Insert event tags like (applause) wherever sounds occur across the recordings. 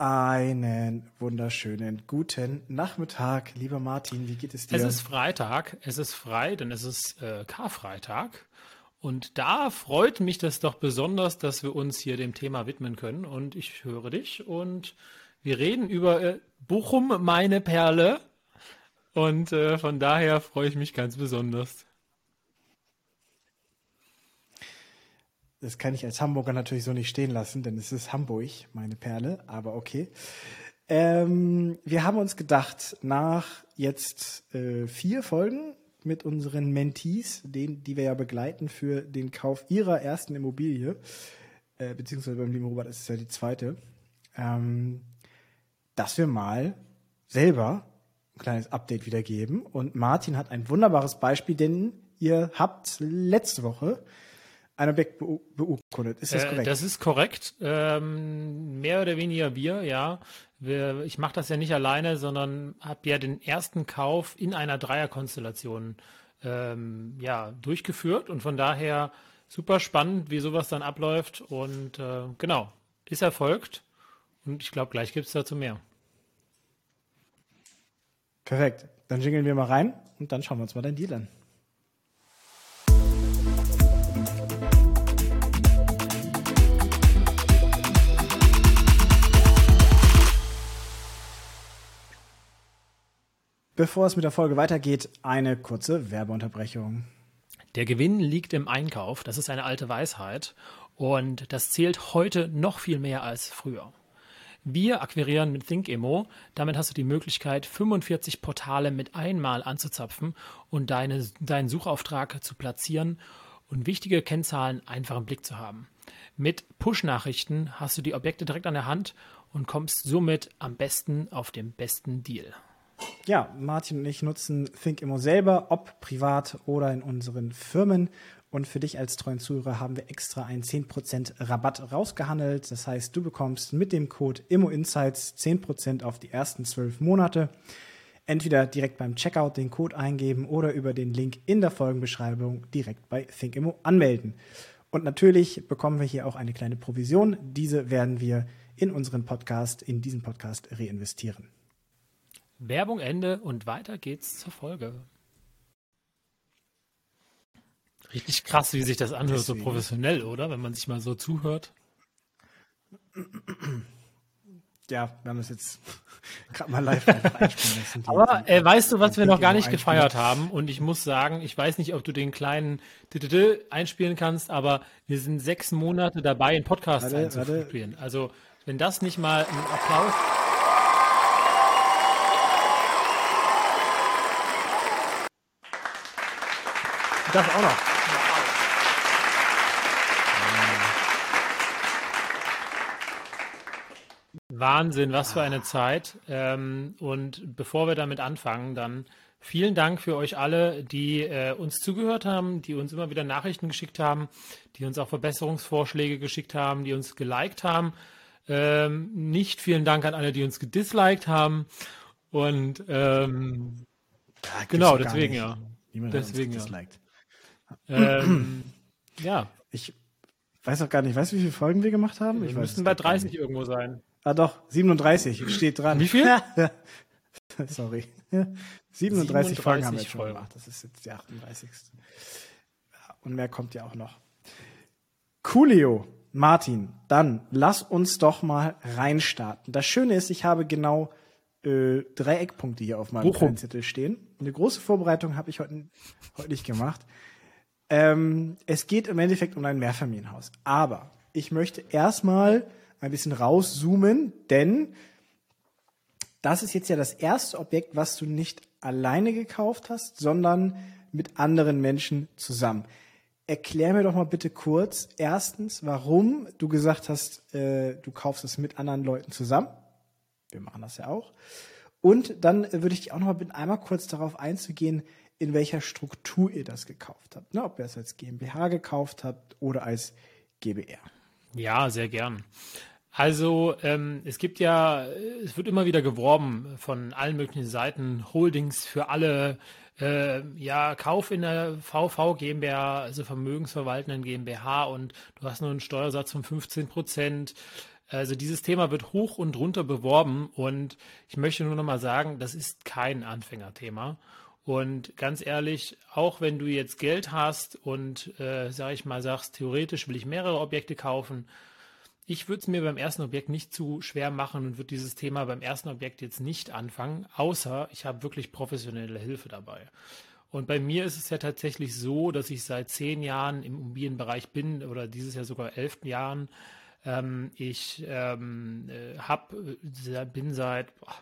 Einen wunderschönen guten Nachmittag, lieber Martin. Wie geht es dir? Es ist Freitag, es ist frei, denn es ist äh, Karfreitag. Und da freut mich das doch besonders, dass wir uns hier dem Thema widmen können. Und ich höre dich und wir reden über äh, Bochum, meine Perle. Und äh, von daher freue ich mich ganz besonders. Das kann ich als Hamburger natürlich so nicht stehen lassen, denn es ist Hamburg, meine Perle, aber okay. Ähm, wir haben uns gedacht, nach jetzt äh, vier Folgen mit unseren Mentees, den, die wir ja begleiten für den Kauf ihrer ersten Immobilie, äh, beziehungsweise beim lieben Robert ist es ja die zweite, ähm, dass wir mal selber ein kleines Update wiedergeben. Und Martin hat ein wunderbares Beispiel, denn ihr habt letzte Woche ein Objekt beurkundet. Ist das äh, korrekt? Das ist korrekt. Ähm, mehr oder weniger wir, ja. Wir, ich mache das ja nicht alleine, sondern habe ja den ersten Kauf in einer Dreierkonstellation ähm, ja, durchgeführt und von daher super spannend, wie sowas dann abläuft und äh, genau, ist erfolgt und ich glaube, gleich gibt es dazu mehr. Perfekt. Dann jingeln wir mal rein und dann schauen wir uns mal dein Deal an. Bevor es mit der Folge weitergeht, eine kurze Werbeunterbrechung. Der Gewinn liegt im Einkauf, das ist eine alte Weisheit und das zählt heute noch viel mehr als früher. Wir akquirieren mit ThinkEmo, damit hast du die Möglichkeit, 45 Portale mit einmal anzuzapfen und deine, deinen Suchauftrag zu platzieren und wichtige Kennzahlen einfach im Blick zu haben. Mit Push-Nachrichten hast du die Objekte direkt an der Hand und kommst somit am besten auf den besten Deal. Ja, Martin und ich nutzen ThinkImmo selber, ob privat oder in unseren Firmen. Und für dich als treuen Zuhörer haben wir extra einen 10% Rabatt rausgehandelt. Das heißt, du bekommst mit dem Code ImmoInsights 10% auf die ersten 12 Monate. Entweder direkt beim Checkout den Code eingeben oder über den Link in der Folgenbeschreibung direkt bei ThinkImmo anmelden. Und natürlich bekommen wir hier auch eine kleine Provision. Diese werden wir in unseren Podcast, in diesen Podcast reinvestieren. Werbung Ende und weiter geht's zur Folge. Richtig krass, wie sich das anhört, Deswegen. so professionell, oder? Wenn man sich mal so zuhört. Ja, wir haben das jetzt (laughs) gerade mal live einspielen lassen. Aber äh, weißt du, was wir noch gar nicht gefeiert haben? Und ich muss sagen, ich weiß nicht, ob du den kleinen einspielen kannst, aber wir sind sechs Monate dabei, einen Podcast einzuführen. Also, wenn das nicht mal ein Applaus Das auch noch. Wahnsinn, was für eine Zeit. Ähm, und bevor wir damit anfangen, dann vielen Dank für euch alle, die äh, uns zugehört haben, die uns immer wieder Nachrichten geschickt haben, die uns auch Verbesserungsvorschläge geschickt haben, die uns geliked haben. Ähm, nicht vielen Dank an alle, die uns gedisliked haben. Und ähm, ja, genau, deswegen ja. Niemand deswegen hat uns ja. Ähm, (clears throat) ja. Ich weiß auch gar nicht, weißt du, wie viele Folgen wir gemacht haben? Wir müssten bei 30 irgendwo sein. Ah doch, 37 steht dran. Wie viel? (laughs) Sorry. (laughs) 37, 37 Folgen haben wir jetzt schon gemacht. Das ist jetzt die 38. Und mehr kommt ja auch noch. Coolio, Martin, dann lass uns doch mal reinstarten. Das Schöne ist, ich habe genau äh, drei Eckpunkte hier auf meinem Zettel stehen. Eine große Vorbereitung habe ich heute, heute nicht gemacht. Ähm, es geht im Endeffekt um ein Mehrfamilienhaus. Aber ich möchte erstmal ein bisschen rauszoomen, denn das ist jetzt ja das erste Objekt, was du nicht alleine gekauft hast, sondern mit anderen Menschen zusammen. Erklär mir doch mal bitte kurz, erstens, warum du gesagt hast, äh, du kaufst es mit anderen Leuten zusammen. Wir machen das ja auch. Und dann würde ich dich auch noch mal bitten, einmal kurz darauf einzugehen, in welcher Struktur ihr das gekauft habt. Ne? Ob ihr es als GmbH gekauft habt oder als GBR. Ja, sehr gern. Also ähm, es gibt ja, es wird immer wieder geworben von allen möglichen Seiten, Holdings für alle, äh, ja, Kauf in der VV GmbH, also vermögensverwaltenden GmbH und du hast nur einen Steuersatz von 15 Prozent. Also dieses Thema wird hoch und runter beworben und ich möchte nur noch mal sagen, das ist kein Anfängerthema. Und ganz ehrlich, auch wenn du jetzt Geld hast und, äh, sag ich mal, sagst, theoretisch will ich mehrere Objekte kaufen, ich würde es mir beim ersten Objekt nicht zu schwer machen und würde dieses Thema beim ersten Objekt jetzt nicht anfangen, außer ich habe wirklich professionelle Hilfe dabei. Und bei mir ist es ja tatsächlich so, dass ich seit zehn Jahren im Immobilienbereich bin oder dieses Jahr sogar elf Jahren. Ähm, ich ähm, äh, hab, äh, bin seit boah,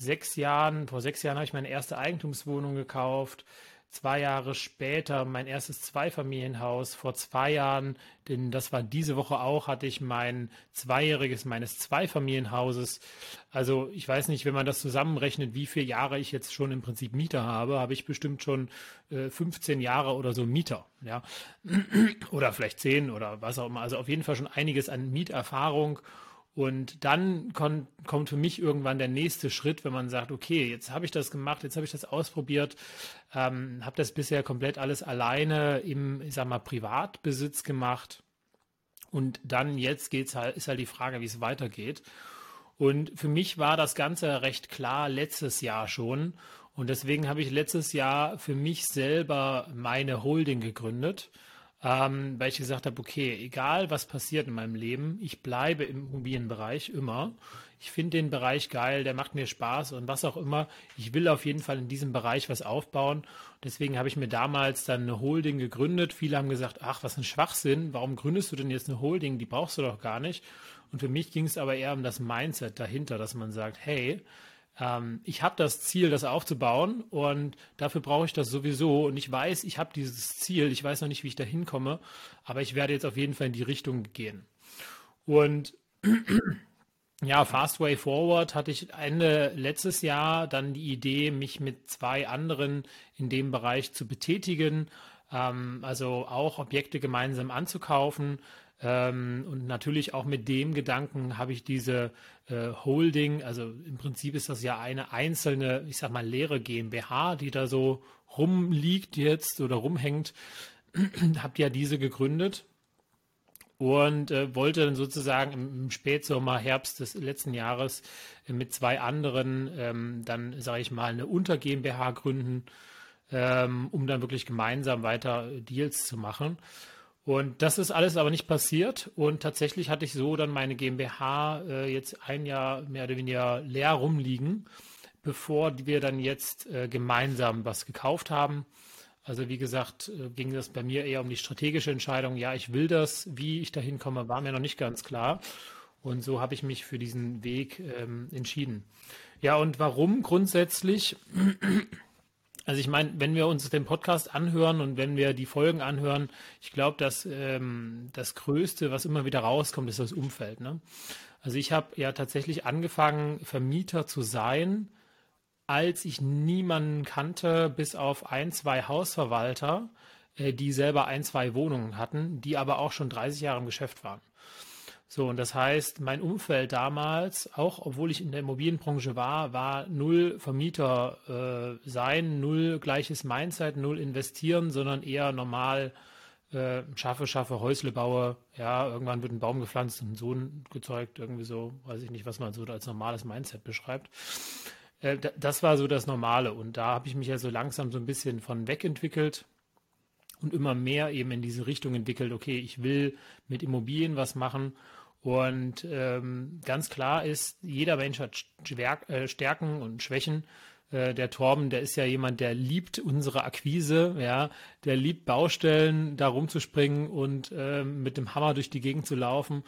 sechs Jahren, vor sechs Jahren habe ich meine erste Eigentumswohnung gekauft zwei Jahre später mein erstes Zweifamilienhaus. Vor zwei Jahren, denn das war diese Woche auch, hatte ich mein zweijähriges meines Zweifamilienhauses. Also ich weiß nicht, wenn man das zusammenrechnet, wie viele Jahre ich jetzt schon im Prinzip Mieter habe, habe ich bestimmt schon äh, 15 Jahre oder so Mieter. Ja? (clears throat) oder vielleicht 10 oder was auch immer. Also auf jeden Fall schon einiges an Mieterfahrung. Und dann kommt für mich irgendwann der nächste Schritt, wenn man sagt, okay, jetzt habe ich das gemacht, jetzt habe ich das ausprobiert, ähm, habe das bisher komplett alles alleine im, ich sag mal, Privatbesitz gemacht. Und dann jetzt geht's halt, ist halt die Frage, wie es weitergeht. Und für mich war das Ganze recht klar letztes Jahr schon. Und deswegen habe ich letztes Jahr für mich selber meine Holding gegründet ähm, weil ich gesagt habe, okay, egal was passiert in meinem Leben, ich bleibe im Immobilienbereich immer. Ich finde den Bereich geil, der macht mir Spaß und was auch immer. Ich will auf jeden Fall in diesem Bereich was aufbauen. Deswegen habe ich mir damals dann eine Holding gegründet. Viele haben gesagt, ach, was ein Schwachsinn, warum gründest du denn jetzt eine Holding? Die brauchst du doch gar nicht. Und für mich ging es aber eher um das Mindset dahinter, dass man sagt, hey, ähm, ich habe das Ziel, das aufzubauen und dafür brauche ich das sowieso. Und ich weiß, ich habe dieses Ziel, ich weiß noch nicht, wie ich da hinkomme, aber ich werde jetzt auf jeden Fall in die Richtung gehen. Und (clears throat) ja, Fast Way Forward hatte ich Ende letztes Jahr dann die Idee, mich mit zwei anderen in dem Bereich zu betätigen, ähm, also auch Objekte gemeinsam anzukaufen. Ähm, und natürlich auch mit dem Gedanken habe ich diese äh, Holding, also im Prinzip ist das ja eine einzelne, ich sag mal, leere GmbH, die da so rumliegt jetzt oder rumhängt, (clears throat) habt ja diese gegründet und äh, wollte dann sozusagen im, Spätsommer, Herbst des letzten Jahres äh, mit zwei anderen ähm, dann, sage ich mal, eine Unter GmbH gründen, ähm, um dann wirklich gemeinsam weiter Deals zu machen. Und das ist alles aber nicht passiert. Und tatsächlich hatte ich so dann meine GmbH äh, jetzt ein Jahr mehr oder weniger leer rumliegen, bevor wir dann jetzt äh, gemeinsam was gekauft haben. Also wie gesagt, äh, ging das bei mir eher um die strategische Entscheidung. Ja, ich will das. Wie ich dahin komme, war mir noch nicht ganz klar. Und so habe ich mich für diesen Weg ähm, entschieden. Ja, und warum grundsätzlich? Also ich meine, wenn wir uns den Podcast anhören und wenn wir die Folgen anhören, ich glaube, dass ähm, das Größte, was immer wieder rauskommt, ist das Umfeld. Ne? Also ich habe ja tatsächlich angefangen, Vermieter zu sein, als ich niemanden kannte, bis auf ein, zwei Hausverwalter, äh, die selber ein, zwei Wohnungen hatten, die aber auch schon 30 Jahre im Geschäft waren. So, und das heißt, mein Umfeld damals, auch obwohl ich in der Immobilienbranche war, war null Vermieter äh, sein, null gleiches Mindset, null investieren, sondern eher normal äh, schaffe, schaffe, Häusle baue, ja, irgendwann wird ein Baum gepflanzt und ein Sohn gezeugt, irgendwie so, weiß ich nicht, was man so als normales Mindset beschreibt. Äh, das war so das Normale. Und da habe ich mich ja so langsam so ein bisschen von wegentwickelt und immer mehr eben in diese Richtung entwickelt, okay, ich will mit Immobilien was machen und ähm, ganz klar ist, jeder Mensch hat äh, Stärken und Schwächen. Äh, der Torben, der ist ja jemand, der liebt unsere Akquise, ja, der liebt Baustellen, da rumzuspringen und äh, mit dem Hammer durch die Gegend zu laufen.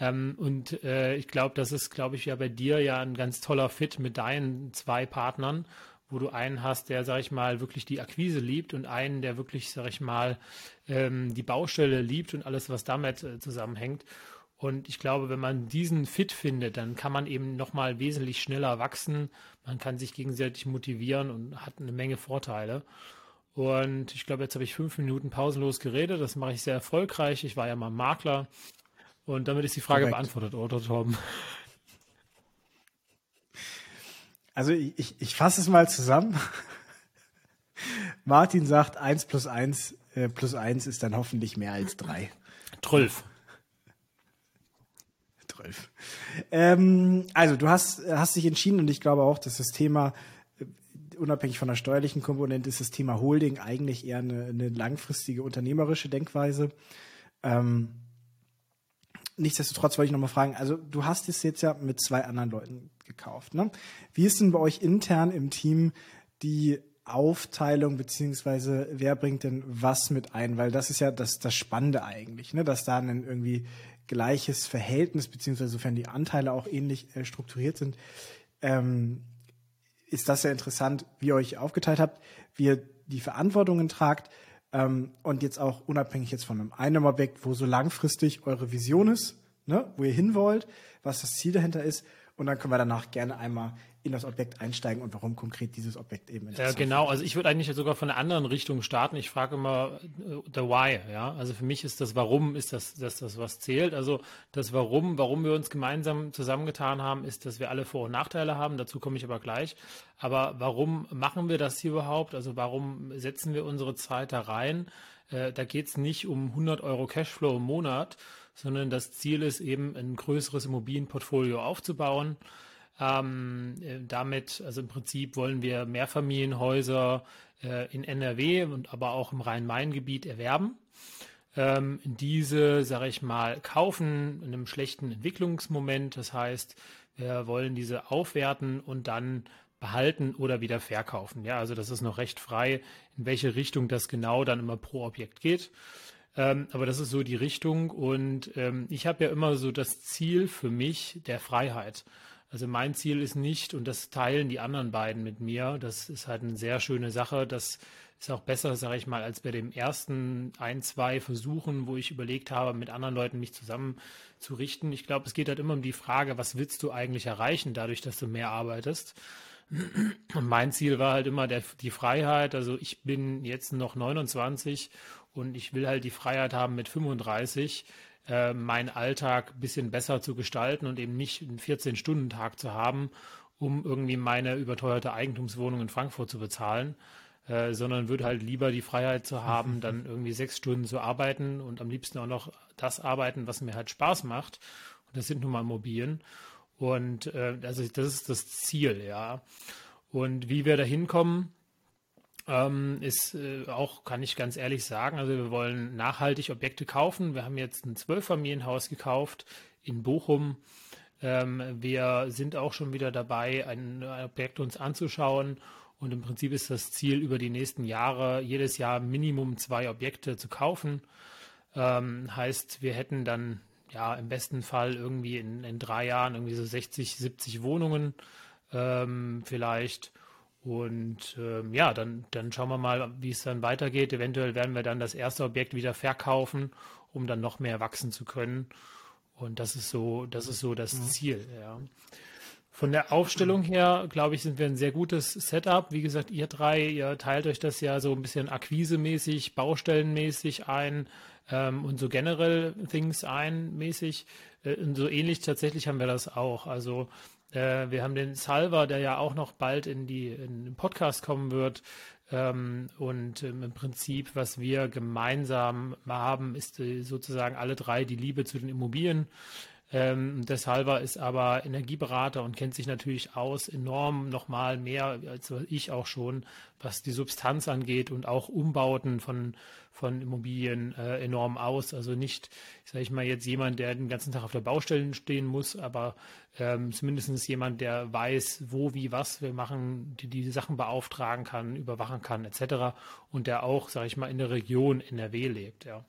Ähm, und äh, ich glaube, das ist, glaube ich, ja bei dir ja ein ganz toller Fit mit deinen zwei Partnern, wo du einen hast, der, sag ich mal, wirklich die Akquise liebt und einen, der wirklich, sag ich mal, ähm, die Baustelle liebt und alles, was damit äh, zusammenhängt. Und ich glaube, wenn man diesen Fit findet, dann kann man eben nochmal wesentlich schneller wachsen. Man kann sich gegenseitig motivieren und hat eine Menge Vorteile. Und ich glaube, jetzt habe ich fünf Minuten pausenlos geredet. Das mache ich sehr erfolgreich. Ich war ja mal Makler. Und damit ist die Frage Direkt. beantwortet, oder Torben? Also ich, ich, ich fasse es mal zusammen. Martin sagt, 1 plus 1 äh, plus 1 ist dann hoffentlich mehr als 3. Trülf. 12. Ähm, also du hast, hast dich entschieden und ich glaube auch, dass das Thema unabhängig von der steuerlichen Komponente ist das Thema Holding eigentlich eher eine, eine langfristige unternehmerische Denkweise. Ähm, nichtsdestotrotz wollte ich nochmal fragen, also du hast es jetzt ja mit zwei anderen Leuten gekauft. Ne? Wie ist denn bei euch intern im Team die Aufteilung, beziehungsweise wer bringt denn was mit ein? Weil das ist ja das, das Spannende eigentlich, ne? dass da ein irgendwie gleiches Verhältnis, beziehungsweise sofern die Anteile auch ähnlich äh, strukturiert sind, ähm, ist das ja interessant, wie ihr euch aufgeteilt habt, wie ihr die Verantwortungen tragt ähm, und jetzt auch unabhängig jetzt von einem einem Objekt, wo so langfristig eure Vision ist, ne, wo ihr hin wollt, was das Ziel dahinter ist und dann können wir danach gerne einmal in das Objekt einsteigen und warum konkret dieses Objekt eben ist. Ja, genau. Also ich würde eigentlich sogar von einer anderen Richtung starten. Ich frage immer uh, the why, ja. Also für mich ist das Warum ist das, das, das, was zählt. Also das Warum, warum wir uns gemeinsam zusammengetan haben, ist, dass wir alle Vor- und Nachteile haben. Dazu komme ich aber gleich. Aber warum machen wir das hier überhaupt? Also warum setzen wir unsere Zeit da rein? Äh, da geht es nicht um 100 Euro Cashflow im Monat, sondern das Ziel ist eben, ein größeres Immobilienportfolio aufzubauen ähm, äh, damit, also im Prinzip wollen wir Mehrfamilienhäuser äh, in NRW und aber auch im Rhein-Main-Gebiet erwerben. Ähm, diese, sage ich mal, kaufen in einem schlechten Entwicklungsmoment. Das heißt, wir wollen diese aufwerten und dann behalten oder wieder verkaufen. Ja, also das ist noch recht frei, in welche Richtung das genau dann immer pro Objekt geht. Ähm, aber das ist so die Richtung und ähm, ich habe ja immer so das Ziel für mich der Freiheit. Also mein Ziel ist nicht, und das teilen die anderen beiden mit mir, das ist halt eine sehr schöne Sache, das ist auch besser, sage ich mal, als bei dem ersten ein, zwei Versuchen, wo ich überlegt habe, mit anderen Leuten mich zusammenzurichten. Ich glaube, es geht halt immer um die Frage, was willst du eigentlich erreichen, dadurch, dass du mehr arbeitest. Und mein Ziel war halt immer der, die Freiheit. Also ich bin jetzt noch 29 und ich will halt die Freiheit haben mit 35 äh, meinen Alltag ein bisschen besser zu gestalten und eben nicht einen 14-Stunden-Tag zu haben, um irgendwie meine überteuerte Eigentumswohnung in Frankfurt zu bezahlen, äh, sondern würde halt lieber die Freiheit zu haben, (laughs) dann irgendwie sechs Stunden zu arbeiten und am liebsten auch noch das arbeiten, was mir halt Spaß macht. Und das sind nun mal Immobilien. Und äh, also das ist das Ziel, ja. Und wie wir da hinkommen, ähm, ist äh, auch, kann ich ganz ehrlich sagen, also wir wollen nachhaltig Objekte kaufen. Wir haben jetzt ein Zwölffamilienhaus gekauft in Bochum. Ähm, wir sind auch schon wieder dabei, ein, ein Objekt uns anzuschauen. Und im Prinzip ist das Ziel, über die nächsten Jahre jedes Jahr Minimum zwei Objekte zu kaufen. Ähm, heißt, wir hätten dann ja im besten Fall irgendwie in, in drei Jahren irgendwie so 60, 70 Wohnungen ähm, vielleicht. Und ähm, ja, dann, dann schauen wir mal, wie es dann weitergeht. Eventuell werden wir dann das erste Objekt wieder verkaufen, um dann noch mehr wachsen zu können. Und das ist so, das ist so das mhm. Ziel, ja. Von der Aufstellung her, glaube ich, sind wir ein sehr gutes Setup. Wie gesagt, ihr drei, ihr teilt euch das ja so ein bisschen akquisemäßig, baustellenmäßig ein ähm, und so generell Things ein mäßig. Äh, und so ähnlich tatsächlich haben wir das auch. Also äh, wir haben den Salva, der ja auch noch bald in, die, in den Podcast kommen wird. Ähm, und ähm, im Prinzip, was wir gemeinsam haben, ist äh, sozusagen alle drei die Liebe zu den Immobilien. Ähm, Salva ist aber Energieberater und kennt sich natürlich aus enorm nochmal mehr als ich auch schon, was die Substanz angeht und auch Umbauten von, von Immobilien äh, enorm aus. Also nicht, sage ich mal, jetzt jemand, der den ganzen Tag auf der Baustelle stehen muss, aber ähm, zumindest jemand, der weiß, wo, wie, was wir machen, die die Sachen beauftragen kann, überwachen kann, etc. Und der auch, sage ich mal, in der Region NRW lebt, ja.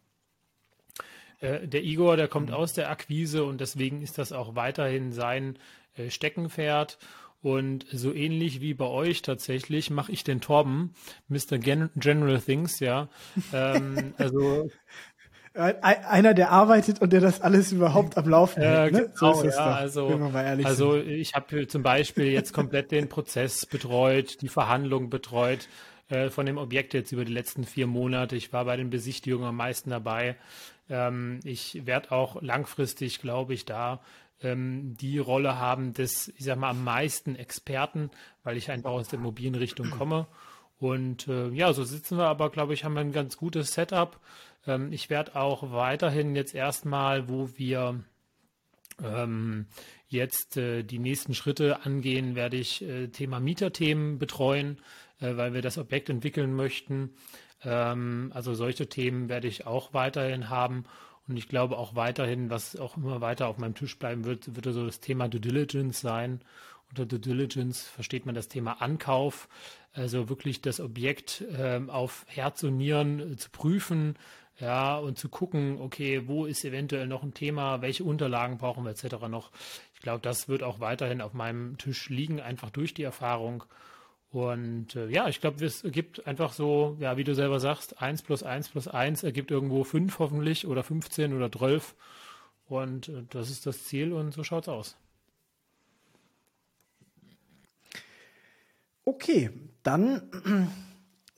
Äh, der Igor, der kommt mhm. aus der Akquise und deswegen ist das auch weiterhin sein äh, Steckenpferd. Und so ähnlich wie bei euch tatsächlich mache ich den Torben, Mr. Gen General Things, ja. ähm, (laughs) also einer, der arbeitet und der das alles überhaupt am Laufen hält. Ne? So genau, ist es ja, Also, also ich habe zum Beispiel jetzt komplett den Prozess betreut, die Verhandlungen betreut äh, von dem Objekt jetzt über die letzten vier Monate. Ich war bei den Besichtigungen am meisten dabei. Ähm, ich werde auch langfristig, glaube ich, da ähm, die Rolle haben des, ich sag mal, am meisten Experten, weil ich einfach aus der Immobilienrichtung komme. Und äh, ja, so sitzen wir aber, glaube ich, haben wir ein ganz gutes Setup. Ähm, ich werde auch weiterhin jetzt erstmal, wo wir ähm, jetzt äh, die nächsten Schritte angehen, werde ich äh, Thema Mieterthemen betreuen, äh, weil wir das Objekt entwickeln möchten. Ähm, also solche Themen werde ich auch weiterhin haben. Und ich glaube auch weiterhin, was auch immer weiter auf meinem Tisch bleiben wird, wird so das Thema Due Diligence sein. Unter Due Diligence versteht man das Thema Ankauf, also wirklich das Objekt ähm, auf Herz und Nieren äh, zu prüfen, ja, und zu gucken, okay, wo ist eventuell noch ein Thema, welche Unterlagen brauchen wir etc. noch. Ich glaube, das wird auch weiterhin auf meinem Tisch liegen, einfach durch die Erfahrung. Und äh, ja, ich glaube, es ergibt einfach so, ja, wie du selber sagst, 1 plus 1 plus 1 ergibt irgendwo 5 hoffentlich oder 15 oder 12. Und äh, das ist das Ziel und so schaut es aus. Okay, dann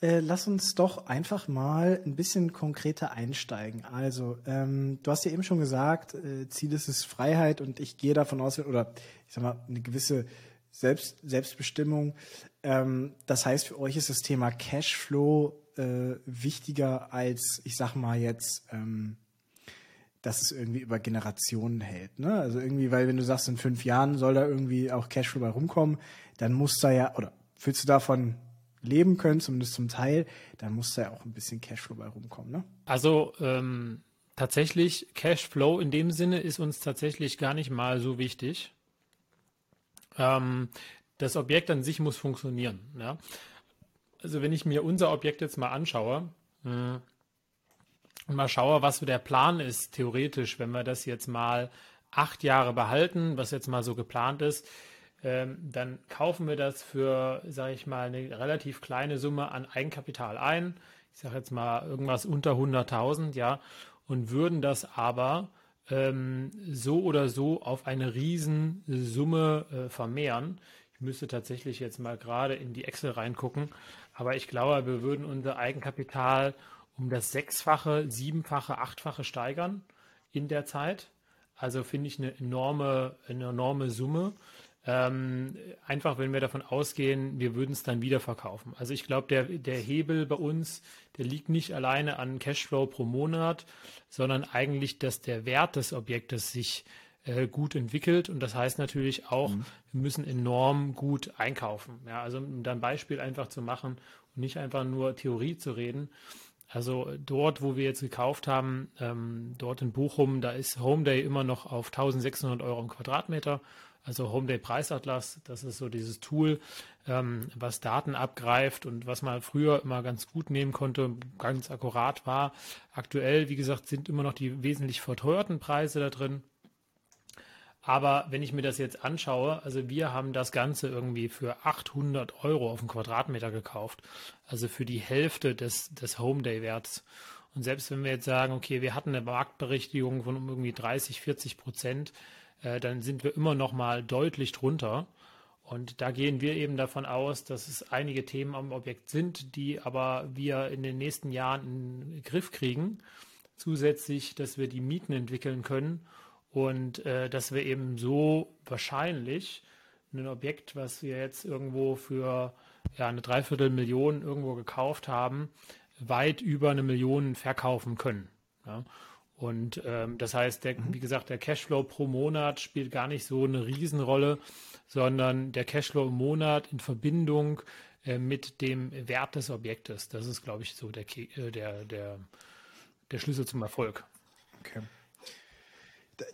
äh, lass uns doch einfach mal ein bisschen konkreter einsteigen. Also, ähm, du hast ja eben schon gesagt, äh, Ziel ist es Freiheit und ich gehe davon aus, oder ich sag mal, eine gewisse Selbst, Selbstbestimmung. Ähm, das heißt, für euch ist das Thema Cashflow äh, wichtiger als, ich sag mal jetzt, ähm, dass es irgendwie über Generationen hält. Ne? Also irgendwie, weil wenn du sagst, in fünf Jahren soll da irgendwie auch Cashflow bei rumkommen, dann muss da ja, oder willst du davon leben können, zumindest zum Teil, dann muss da ja auch ein bisschen Cashflow bei rumkommen. Ne? Also ähm, tatsächlich, Cashflow in dem Sinne ist uns tatsächlich gar nicht mal so wichtig. Ähm, das Objekt an sich muss funktionieren. Ja? Also wenn ich mir unser Objekt jetzt mal anschaue äh, und mal schaue, was so der Plan ist, theoretisch, wenn wir das jetzt mal acht Jahre behalten, was jetzt mal so geplant ist, ähm, dann kaufen wir das für, sage ich mal, eine relativ kleine Summe an Eigenkapital ein. Ich sage jetzt mal irgendwas unter 100.000, ja, und würden das aber ähm, so oder so auf eine Riesensumme äh, vermehren. Ich müsste tatsächlich jetzt mal gerade in die Excel reingucken, aber ich glaube, wir würden unser Eigenkapital um das Sechsfache, Siebenfache, Achtfache steigern in der Zeit. Also finde ich eine enorme, eine enorme Summe. Ähm, einfach, wenn wir davon ausgehen, wir würden es dann wieder verkaufen. Also ich glaube, der, der Hebel bei uns, der liegt nicht alleine an Cashflow pro Monat, sondern eigentlich, dass der Wert des Objektes sich äh, gut entwickelt. Und das heißt natürlich auch, mhm. wir müssen enorm gut einkaufen. Ja, also um da ein Beispiel einfach zu machen und nicht einfach nur Theorie zu reden. Also dort, wo wir jetzt gekauft haben, ähm, dort in Bochum, da ist Homeday immer noch auf 1600 Euro im Quadratmeter also Homeday Preisatlas, das ist so dieses Tool, ähm, was Daten abgreift und was man früher immer ganz gut nehmen konnte, ganz akkurat war. Aktuell, wie gesagt, sind immer noch die wesentlich verteuerten Preise da drin. Aber wenn ich mir das jetzt anschaue, also wir haben das Ganze irgendwie für 800 Euro auf den Quadratmeter gekauft, also für die Hälfte des, des Homeday-Werts. Und selbst wenn wir jetzt sagen, okay, wir hatten eine Marktberichtigung von irgendwie 30, 40 Prozent, äh, dann sind wir immer noch mal deutlich drunter. Und da gehen wir eben davon aus, dass es einige Themen am Objekt sind, die aber wir in den nächsten Jahren in den Griff kriegen. Zusätzlich, dass wir die Mieten entwickeln können und äh, dass wir eben so wahrscheinlich ein Objekt, was wir jetzt irgendwo für ja, eine Dreiviertelmillion irgendwo gekauft haben, weit über eine Million verkaufen können. Ja. Und ähm, das heißt, der, mhm. wie gesagt, der Cashflow pro Monat spielt gar nicht so eine Riesenrolle, sondern der Cashflow im Monat in Verbindung äh, mit dem Wert des Objektes. Das ist, glaube ich, so der, äh, der, der, der Schlüssel zum Erfolg. Okay.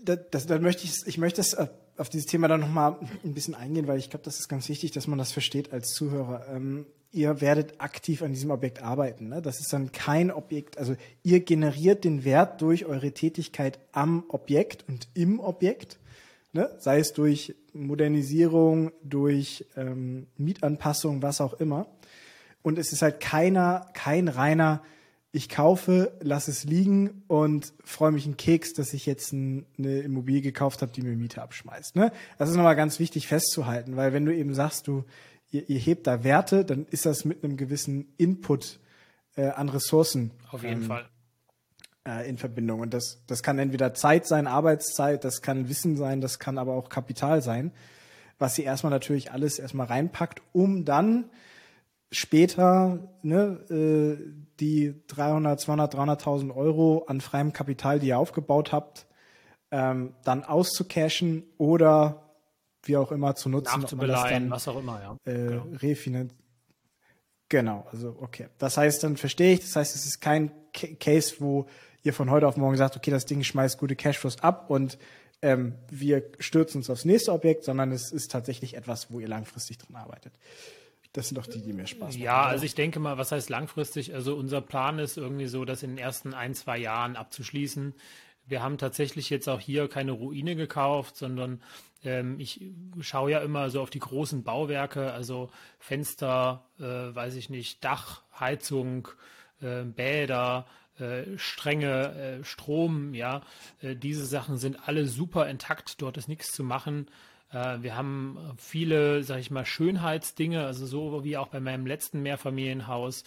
Das, das, dann möchte ich, ich möchte das, äh, auf dieses Thema dann nochmal ein bisschen eingehen, weil ich glaube, das ist ganz wichtig, dass man das versteht als Zuhörer. Ähm, ihr werdet aktiv an diesem Objekt arbeiten. Ne? Das ist dann kein Objekt, also ihr generiert den Wert durch eure Tätigkeit am Objekt und im Objekt, ne? sei es durch Modernisierung, durch ähm, Mietanpassung, was auch immer. Und es ist halt keiner, kein reiner, ich kaufe, lass es liegen und freue mich einen Keks, dass ich jetzt ein, eine Immobilie gekauft habe, die mir Miete abschmeißt. Ne? Das ist nochmal ganz wichtig festzuhalten, weil wenn du eben sagst, du ihr, ihr hebt da Werte, dann ist das mit einem gewissen Input äh, an Ressourcen. Auf jeden ähm, Fall. Äh, in Verbindung. Und das, das kann entweder Zeit sein, Arbeitszeit, das kann Wissen sein, das kann aber auch Kapital sein, was sie erstmal natürlich alles erstmal reinpackt, um dann später ne, äh, die 300, 200, 300.000 Euro an freiem Kapital, die ihr aufgebaut habt, ähm, dann auszucashen oder wie auch immer zu nutzen. Nachzubeleihen, was auch immer, ja. Äh, genau. Refinanzieren. Genau, also okay. Das heißt, dann verstehe ich, das heißt, es ist kein Case, wo ihr von heute auf morgen sagt, okay, das Ding schmeißt gute Cashflows ab und ähm, wir stürzen uns aufs nächste Objekt, sondern es ist tatsächlich etwas, wo ihr langfristig drin arbeitet. Das sind doch die, die mir Spaß machen. Ja, also ich denke mal, was heißt langfristig? Also unser Plan ist irgendwie so, das in den ersten ein, zwei Jahren abzuschließen. Wir haben tatsächlich jetzt auch hier keine Ruine gekauft, sondern ähm, ich schaue ja immer so auf die großen Bauwerke, also Fenster, äh, weiß ich nicht, Dach, Heizung, äh, Bäder, äh, Stränge, äh, Strom, ja, äh, diese Sachen sind alle super intakt, dort ist nichts zu machen. Äh, wir haben viele, sag ich mal, Schönheitsdinge, also so wie auch bei meinem letzten Mehrfamilienhaus,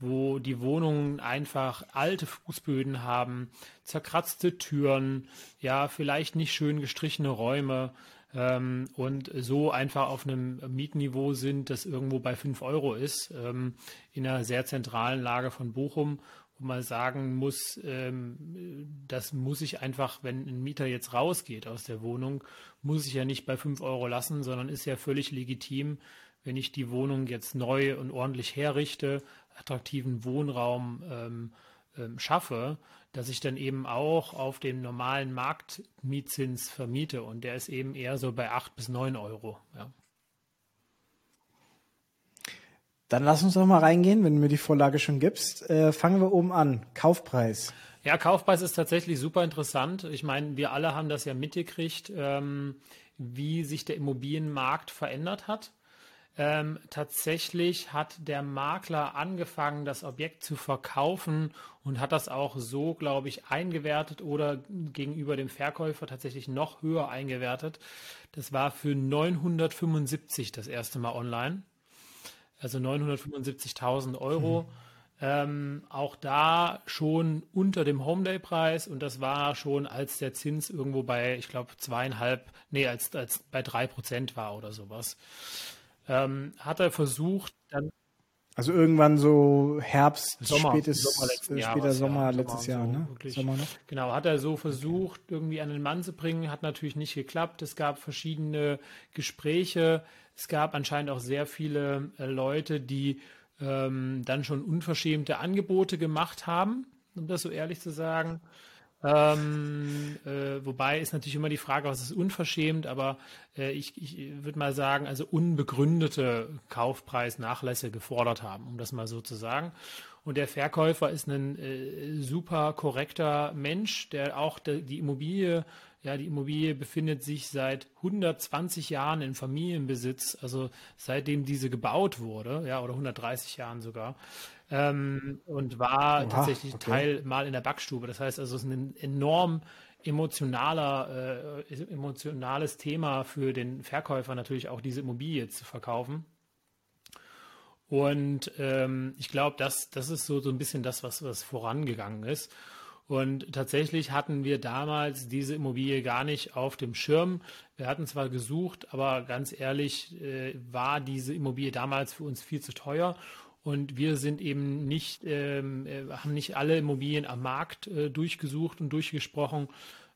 wo die Wohnungen einfach alte Fußböden haben, zerkratzte Türen, ja, vielleicht nicht schön gestrichene Räume ähm, und so einfach auf einem Mietniveau sind, das irgendwo bei 5 Euro ist, ähm, in einer sehr zentralen Lage von Bochum wo man sagen muss, ähm, das muss ich einfach, wenn ein Mieter jetzt rausgeht aus der Wohnung, muss ich ja nicht bei 5 Euro lassen, sondern ist ja völlig legitim, wenn ich die Wohnung jetzt neu und ordentlich herrichte, attraktiven Wohnraum ähm, ähm, schaffe, dass ich dann eben auch auf dem normalen Marktmietzins vermiete und der ist eben eher so bei 8 bis 9 Euro. Ja. Dann lass uns doch mal reingehen, wenn du mir die Vorlage schon gibst. Äh, fangen wir oben an. Kaufpreis. Ja, Kaufpreis ist tatsächlich super interessant. Ich meine, wir alle haben das ja mitgekriegt, ähm, wie sich der Immobilienmarkt verändert hat. Ähm, tatsächlich hat der Makler angefangen, das Objekt zu verkaufen und hat das auch so, glaube ich, eingewertet oder gegenüber dem Verkäufer tatsächlich noch höher eingewertet. Das war für 975 das erste Mal online also 975.000 Euro. Mhm. Ähm, auch da schon unter dem Homeday-Preis und das war schon, als der Zins irgendwo bei, ich glaube, zweieinhalb, nee, als, als bei drei Prozent war oder sowas. Ähm, hat er versucht, dann. Also irgendwann so Herbst, Sommer, spätes, Sommer äh, später Sommer Jahr, letztes Sommer, Jahr, so, ne? Sommer noch. Genau, hat er so versucht, irgendwie an den Mann zu bringen, hat natürlich nicht geklappt. Es gab verschiedene Gespräche. Es gab anscheinend auch sehr viele äh, Leute, die ähm, dann schon unverschämte Angebote gemacht haben, um das so ehrlich zu sagen. Ähm, äh, wobei ist natürlich immer die Frage, was ist unverschämt, aber äh, ich, ich würde mal sagen, also unbegründete Kaufpreisnachlässe gefordert haben, um das mal so zu sagen. Und der Verkäufer ist ein äh, super korrekter Mensch, der auch de, die Immobilie ja, die Immobilie befindet sich seit 120 Jahren in Familienbesitz, also seitdem diese gebaut wurde, ja, oder 130 Jahren sogar. Ähm, und war Oha, tatsächlich okay. Teil mal in der Backstube. Das heißt also, es ist ein enorm emotionaler, äh, emotionales Thema für den Verkäufer natürlich auch diese Immobilie zu verkaufen. Und ähm, ich glaube, das, das ist so, so ein bisschen das, was, was vorangegangen ist. Und tatsächlich hatten wir damals diese Immobilie gar nicht auf dem Schirm. Wir hatten zwar gesucht, aber ganz ehrlich äh, war diese Immobilie damals für uns viel zu teuer. Und wir sind eben nicht, ähm, äh, haben nicht alle Immobilien am Markt äh, durchgesucht und durchgesprochen,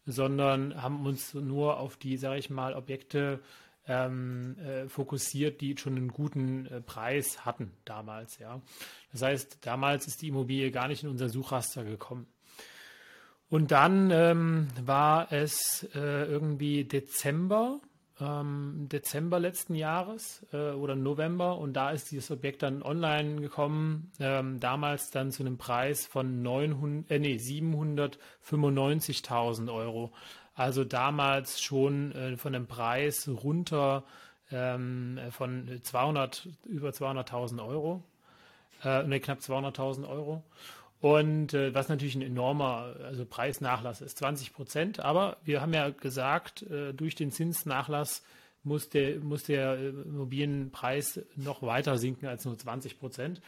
sondern haben uns nur auf die, sage ich mal, Objekte ähm, äh, fokussiert, die schon einen guten äh, Preis hatten damals. Ja, das heißt, damals ist die Immobilie gar nicht in unser Suchraster gekommen. Und dann ähm, war es äh, irgendwie Dezember, ähm, Dezember letzten Jahres äh, oder November und da ist dieses Objekt dann online gekommen, ähm, damals dann zu einem Preis von 900, äh, nee, 795.000 Euro. Also damals schon äh, von dem Preis runter ähm, von 200, über 200.000 Euro, äh, nee, knapp 200.000 Euro. Und äh, was natürlich ein enormer also Preisnachlass ist, 20 Prozent. Aber wir haben ja gesagt, äh, durch den Zinsnachlass muss der, muss der äh, Immobilienpreis noch weiter sinken als nur 20 Prozent.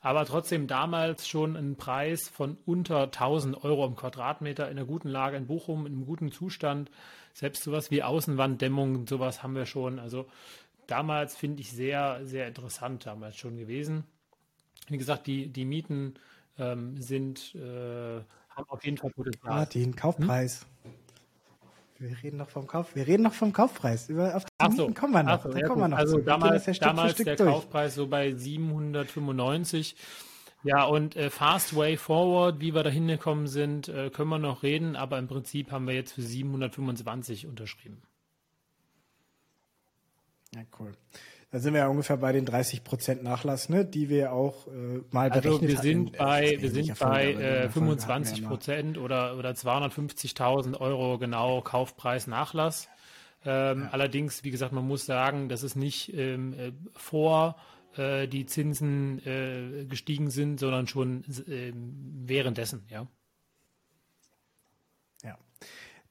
Aber trotzdem damals schon ein Preis von unter 1000 Euro im Quadratmeter in einer guten Lage in Bochum, in einem guten Zustand. Selbst sowas wie Außenwanddämmung, sowas haben wir schon. Also damals finde ich sehr, sehr interessant damals schon gewesen. Wie gesagt, die, die Mieten ähm, sind, äh, haben auf jeden Fall Potenzial. Martin, Kaufpreis. Hm? Wir reden noch vom Kauf. Wir reden noch vom Kaufpreis. Über, auf die Ach so. kommen wir noch. So, ja, kommen wir noch also damals, ja damals der durch. Kaufpreis so bei 795. Ja, und äh, Fast Way Forward, wie wir da hingekommen sind, äh, können wir noch reden, aber im Prinzip haben wir jetzt für 725 unterschrieben. Ja, cool. Da sind wir ja ungefähr bei den 30 Prozent Nachlass, ne, die wir auch äh, mal berechnet also wir sind hatten. bei wir sind bei äh, 25 Prozent oder oder 250.000 Euro genau Kaufpreis Nachlass. Ähm, ja. Allerdings, wie gesagt, man muss sagen, dass es nicht ähm, äh, vor äh, die Zinsen äh, gestiegen sind, sondern schon äh, währenddessen, ja. Ja.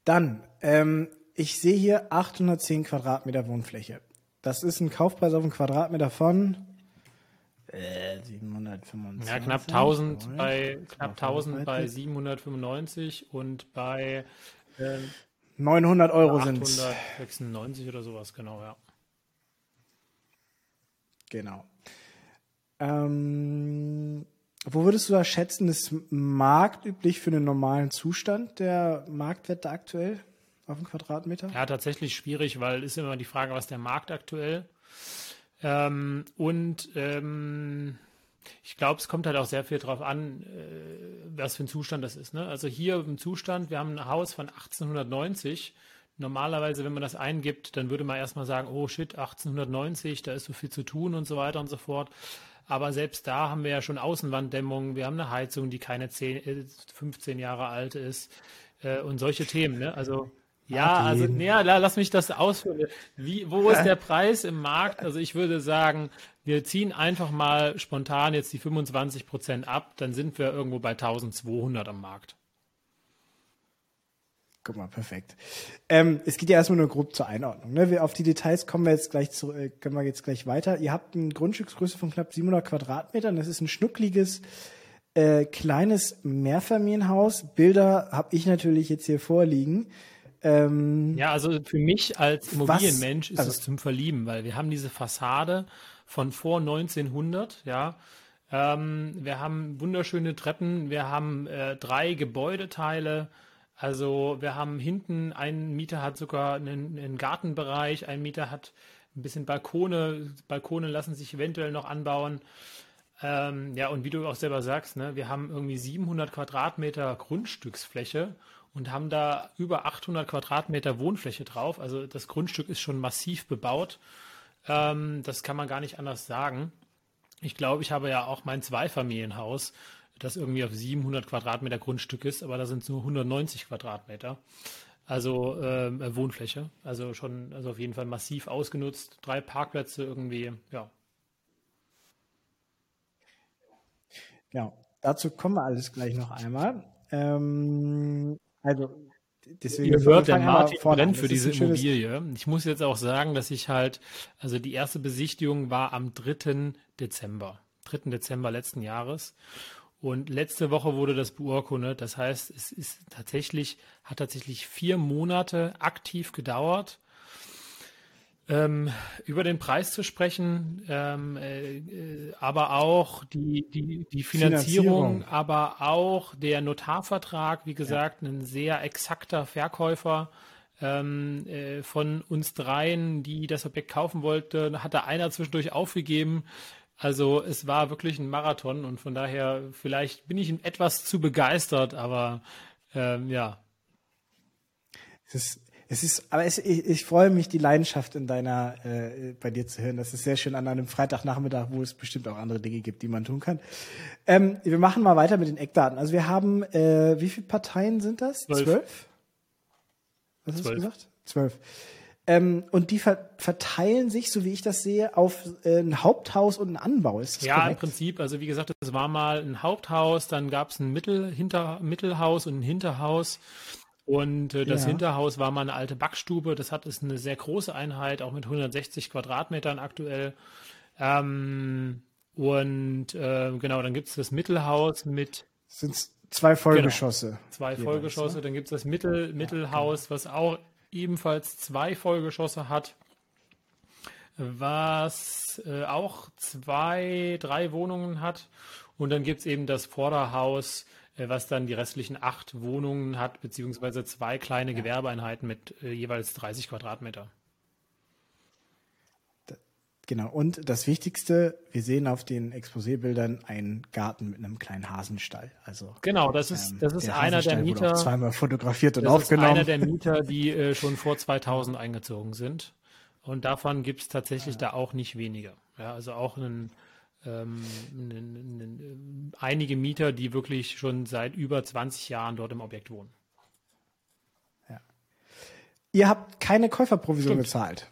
Dann, ähm, ich sehe hier 810 Quadratmeter Wohnfläche. Das ist ein Kaufpreis auf einen Quadratmeter von äh, 725. Ja, knapp 1000 oh, bei knapp 1000 bei 795 und bei äh, 900 Euro sind 896 oder sowas, genau, ja. Genau. Ähm, wo würdest du da schätzen, ist marktüblich für einen normalen Zustand der Marktwerte aktuell? Auf den Quadratmeter? Ja, tatsächlich schwierig, weil ist immer die Frage, was der Markt aktuell. Ähm, und ähm, ich glaube, es kommt halt auch sehr viel darauf an, äh, was für ein Zustand das ist. Ne? Also hier im Zustand, wir haben ein Haus von 1890. Normalerweise, wenn man das eingibt, dann würde man erstmal sagen, oh shit, 1890, da ist so viel zu tun und so weiter und so fort. Aber selbst da haben wir ja schon Außenwanddämmung, wir haben eine Heizung, die keine 10, 15 äh, Jahre alt ist äh, und solche Themen. Ne? Also ja, also ja, lass mich das ausführen. Wie, wo ist der Preis im Markt? Also ich würde sagen, wir ziehen einfach mal spontan jetzt die 25 Prozent ab, dann sind wir irgendwo bei 1200 am Markt. Guck mal, perfekt. Ähm, es geht ja erstmal nur grob zur Einordnung. Ne? Wir, auf die Details kommen wir jetzt gleich zu, äh, können wir jetzt gleich weiter. Ihr habt eine Grundstücksgröße von knapp 700 Quadratmetern. Das ist ein schnuckliges, äh, kleines Mehrfamilienhaus. Bilder habe ich natürlich jetzt hier vorliegen. Ähm, ja, also für mich als Immobilienmensch was, ist also, es zum Verlieben, weil wir haben diese Fassade von vor 1900, ja. Ähm, wir haben wunderschöne Treppen, wir haben äh, drei Gebäudeteile. Also wir haben hinten, ein Mieter hat sogar einen, einen Gartenbereich, ein Mieter hat ein bisschen Balkone. Balkone lassen sich eventuell noch anbauen. Ähm, ja, und wie du auch selber sagst, ne, wir haben irgendwie 700 Quadratmeter Grundstücksfläche und haben da über 800 Quadratmeter Wohnfläche drauf. Also das Grundstück ist schon massiv bebaut. Ähm, das kann man gar nicht anders sagen. Ich glaube, ich habe ja auch mein Zweifamilienhaus, das irgendwie auf 700 Quadratmeter Grundstück ist, aber da sind es nur 190 Quadratmeter. Also äh, Wohnfläche. Also schon, also auf jeden Fall massiv ausgenutzt. Drei Parkplätze irgendwie, ja. Ja, dazu kommen wir alles gleich noch einmal. Ähm, also deswegen Ihr hört, der Martin brennt für diese Immobilie. Ich muss jetzt auch sagen, dass ich halt, also die erste Besichtigung war am 3. Dezember, 3. Dezember letzten Jahres. Und letzte Woche wurde das beurkundet. Das heißt, es ist tatsächlich, hat tatsächlich vier Monate aktiv gedauert ähm, über den Preis zu sprechen, ähm, äh, aber auch die, die, die Finanzierung, Finanzierung, aber auch der Notarvertrag, wie gesagt, ja. ein sehr exakter Verkäufer. Ähm, äh, von uns dreien, die das Objekt kaufen wollten, hatte einer zwischendurch aufgegeben. Also es war wirklich ein Marathon und von daher vielleicht bin ich etwas zu begeistert, aber ähm, ja. Es ist es ist, aber es, ich, ich freue mich, die Leidenschaft in deiner, äh, bei dir zu hören. Das ist sehr schön an einem Freitagnachmittag, wo es bestimmt auch andere Dinge gibt, die man tun kann. Ähm, wir machen mal weiter mit den Eckdaten. Also wir haben, äh, wie viele Parteien sind das? Zwölf. Zwölf? Was hast du gesagt? Zwölf. Ähm, und die ver verteilen sich, so wie ich das sehe, auf äh, ein Haupthaus und einen Anbau. Ist das ja, korrekt? im Prinzip. Also wie gesagt, es war mal ein Haupthaus, dann gab es ein Mittel, Hinter, Mittelhaus und ein Hinterhaus. Und äh, das ja. Hinterhaus war mal eine alte Backstube. Das hat ist eine sehr große Einheit, auch mit 160 Quadratmetern aktuell. Ähm, und äh, genau, dann gibt es das Mittelhaus mit. Sind zwei Vollgeschosse. Genau, zwei jeweils, Vollgeschosse. Ne? Dann gibt es das Mittel, Mittelhaus, was auch ebenfalls zwei Vollgeschosse hat. Was äh, auch zwei, drei Wohnungen hat. Und dann gibt es eben das Vorderhaus was dann die restlichen acht Wohnungen hat, beziehungsweise zwei kleine ja. Gewerbeeinheiten mit äh, jeweils 30 Quadratmeter. Genau, und das Wichtigste, wir sehen auf den Exposébildern einen Garten mit einem kleinen Hasenstall. Also genau, das ist, ähm, das ist der einer der Mieter. zweimal fotografiert und das aufgenommen. Das ist einer der Mieter, die äh, schon vor 2000 eingezogen sind. Und davon gibt es tatsächlich ja. da auch nicht wenige. Ja, also auch einen, ähm, einige Mieter, die wirklich schon seit über 20 Jahren dort im Objekt wohnen. Ja. Ihr habt keine Käuferprovision Stimmt. gezahlt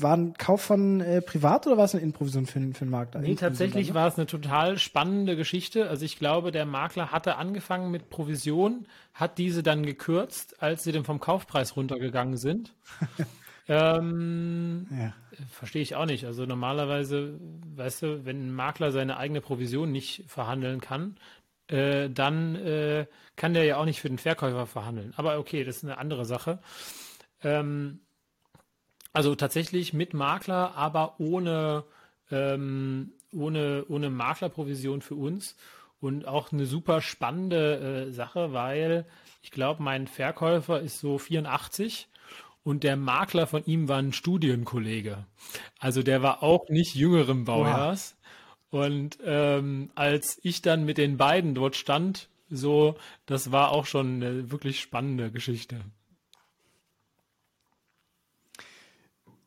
war ein Kauf von äh, privat oder war es eine Inprovision für, für den Markt? Nee, tatsächlich ne? war es eine total spannende Geschichte. Also ich glaube, der Makler hatte angefangen mit Provision, hat diese dann gekürzt, als sie dann vom Kaufpreis runtergegangen sind. (laughs) ähm, ja. Verstehe ich auch nicht. Also normalerweise, weißt du, wenn ein Makler seine eigene Provision nicht verhandeln kann, äh, dann äh, kann der ja auch nicht für den Verkäufer verhandeln. Aber okay, das ist eine andere Sache. Ähm, also tatsächlich mit Makler, aber ohne, ähm, ohne, ohne Maklerprovision für uns. Und auch eine super spannende äh, Sache, weil ich glaube, mein Verkäufer ist so 84 und der Makler von ihm war ein Studienkollege. Also der war auch nicht jüngerem Baujahrs. Wow. Und ähm, als ich dann mit den beiden dort stand, so, das war auch schon eine wirklich spannende Geschichte.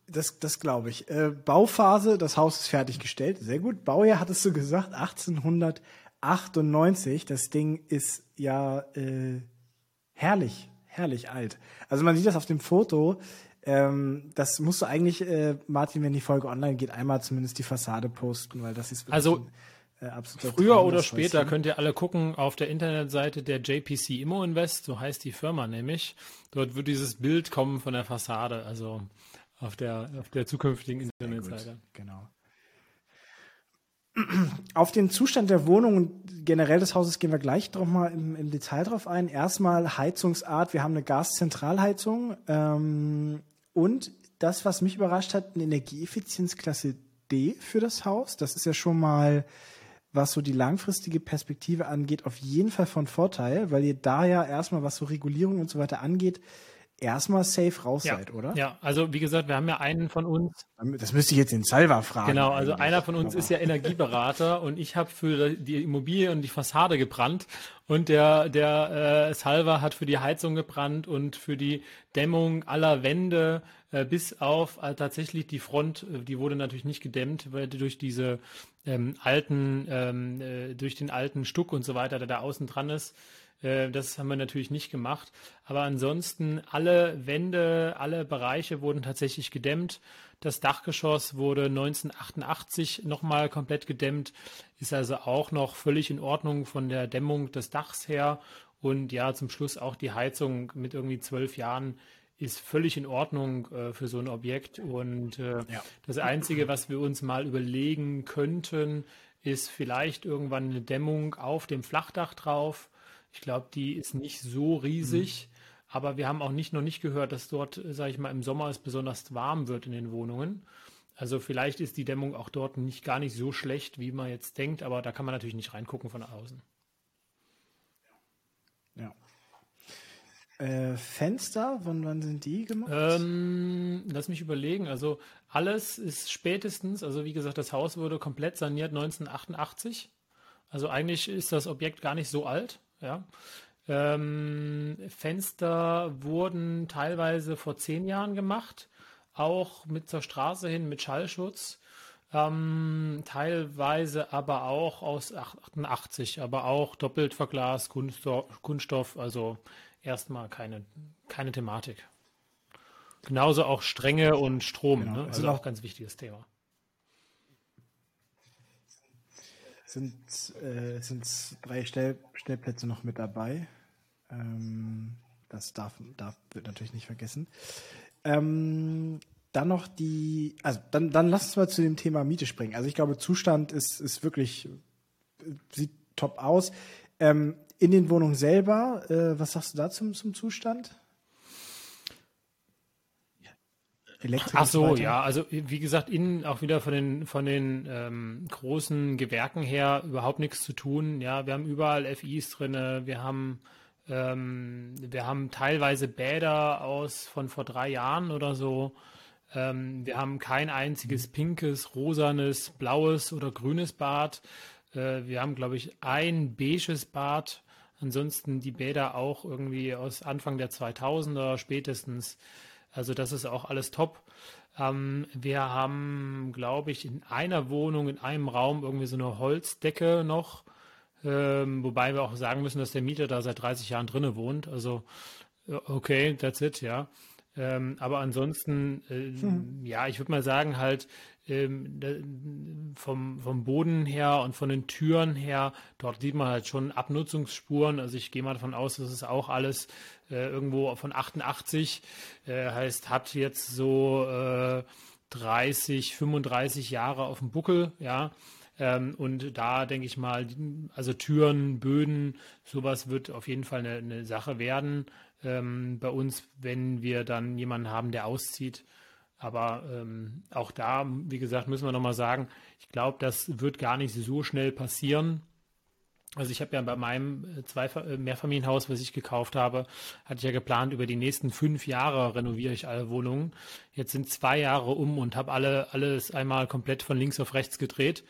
Das, das glaube ich. Äh, Bauphase, das Haus ist fertiggestellt. Sehr gut. Baujahr hattest du gesagt, 1898. Das Ding ist ja äh, herrlich, herrlich alt. Also man sieht das auf dem Foto. Ähm, das musst du eigentlich, äh, Martin, wenn die Folge online geht, einmal zumindest die Fassade posten, weil das ist also ein, äh, früher oder später könnt ihr alle gucken auf der Internetseite der JPC Immo Invest, so heißt die Firma nämlich. Dort wird dieses Bild kommen von der Fassade. Also auf der, auf der zukünftigen Internetseite. Genau. Auf den Zustand der Wohnung und generell des Hauses gehen wir gleich noch mal im, im Detail drauf ein. Erstmal Heizungsart. Wir haben eine Gaszentralheizung ähm, und das, was mich überrascht hat, eine Energieeffizienzklasse D für das Haus. Das ist ja schon mal, was so die langfristige Perspektive angeht, auf jeden Fall von Vorteil, weil ihr da ja erstmal, was so Regulierung und so weiter angeht, erstmal safe raus ja. seid, oder? Ja, also wie gesagt, wir haben ja einen von uns. Das müsste ich jetzt den Salva fragen. Genau, also eigentlich. einer von uns ist ja Energieberater und ich habe für die Immobilie und die Fassade gebrannt und der, der äh, Salva hat für die Heizung gebrannt und für die Dämmung aller Wände äh, bis auf äh, tatsächlich die Front, äh, die wurde natürlich nicht gedämmt, weil durch diese ähm, alten, ähm, äh, durch den alten Stuck und so weiter, der da außen dran ist. Äh, das haben wir natürlich nicht gemacht. Aber ansonsten alle Wände, alle Bereiche wurden tatsächlich gedämmt. Das Dachgeschoss wurde 1988 nochmal komplett gedämmt, ist also auch noch völlig in Ordnung von der Dämmung des Dachs her. Und ja, zum Schluss auch die Heizung mit irgendwie zwölf Jahren ist völlig in Ordnung äh, für so ein Objekt. Und äh, ja. das Einzige, was wir uns mal überlegen könnten, ist vielleicht irgendwann eine Dämmung auf dem Flachdach drauf ich glaube, die ist nicht so riesig, mhm. aber wir haben auch nicht noch nicht gehört, dass dort, sage ich mal, im Sommer es besonders warm wird in den Wohnungen. Also vielleicht ist die Dämmung auch dort nicht gar nicht so schlecht, wie man jetzt denkt, aber da kann man natürlich nicht reingucken von außen. Ja. Äh, Fenster, wann, wann sind die gemacht? Ähm, lass mich überlegen. Also alles ist spätestens, also wie gesagt, das Haus wurde komplett saniert 1988. Also eigentlich ist das Objekt gar nicht so alt. Ja. Ähm, Fenster wurden teilweise vor zehn Jahren gemacht, auch mit zur Straße hin mit Schallschutz. Ähm, teilweise aber auch aus 88, aber auch doppelt verglast, Kunststoff, Kunststoff also erstmal keine, keine Thematik. Genauso auch Stränge und Strom, genau. ne? also auch ganz wichtiges Thema. Sind, äh, sind drei Stell Stellplätze noch mit dabei. Ähm, das darf, darf, wird natürlich nicht vergessen. Ähm, dann noch die, also dann, dann lass uns mal zu dem Thema Miete springen. Also ich glaube, Zustand ist, ist wirklich, sieht top aus. Ähm, in den Wohnungen selber, äh, was sagst du da zum, zum Zustand? Elektrik. Ach so, ja, also wie gesagt, innen auch wieder von den von den ähm, großen Gewerken her überhaupt nichts zu tun. Ja, wir haben überall FIs drinne, wir haben ähm, wir haben teilweise Bäder aus von vor drei Jahren oder so. Ähm, wir haben kein einziges pinkes, rosanes, blaues oder grünes Bad. Äh, wir haben, glaube ich, ein beiges Bad. Ansonsten die Bäder auch irgendwie aus Anfang der 2000er spätestens. Also das ist auch alles top. Ähm, wir haben, glaube ich, in einer Wohnung, in einem Raum irgendwie so eine Holzdecke noch. Ähm, wobei wir auch sagen müssen, dass der Mieter da seit 30 Jahren drinnen wohnt. Also, okay, that's it, ja. Ähm, aber ansonsten, äh, hm. ja, ich würde mal sagen, halt ähm, vom, vom Boden her und von den Türen her, dort sieht man halt schon Abnutzungsspuren. Also ich gehe mal davon aus, dass es auch alles äh, irgendwo von 88, äh, heißt, hat jetzt so äh, 30, 35 Jahre auf dem Buckel, ja. Ähm, und da denke ich mal, also Türen, Böden, sowas wird auf jeden Fall eine, eine Sache werden ähm, bei uns, wenn wir dann jemanden haben, der auszieht. Aber ähm, auch da, wie gesagt, müssen wir nochmal sagen, ich glaube, das wird gar nicht so schnell passieren. Also ich habe ja bei meinem äh, zwei äh, Mehrfamilienhaus, was ich gekauft habe, hatte ich ja geplant, über die nächsten fünf Jahre renoviere ich alle Wohnungen. Jetzt sind zwei Jahre um und habe alle alles einmal komplett von links auf rechts gedreht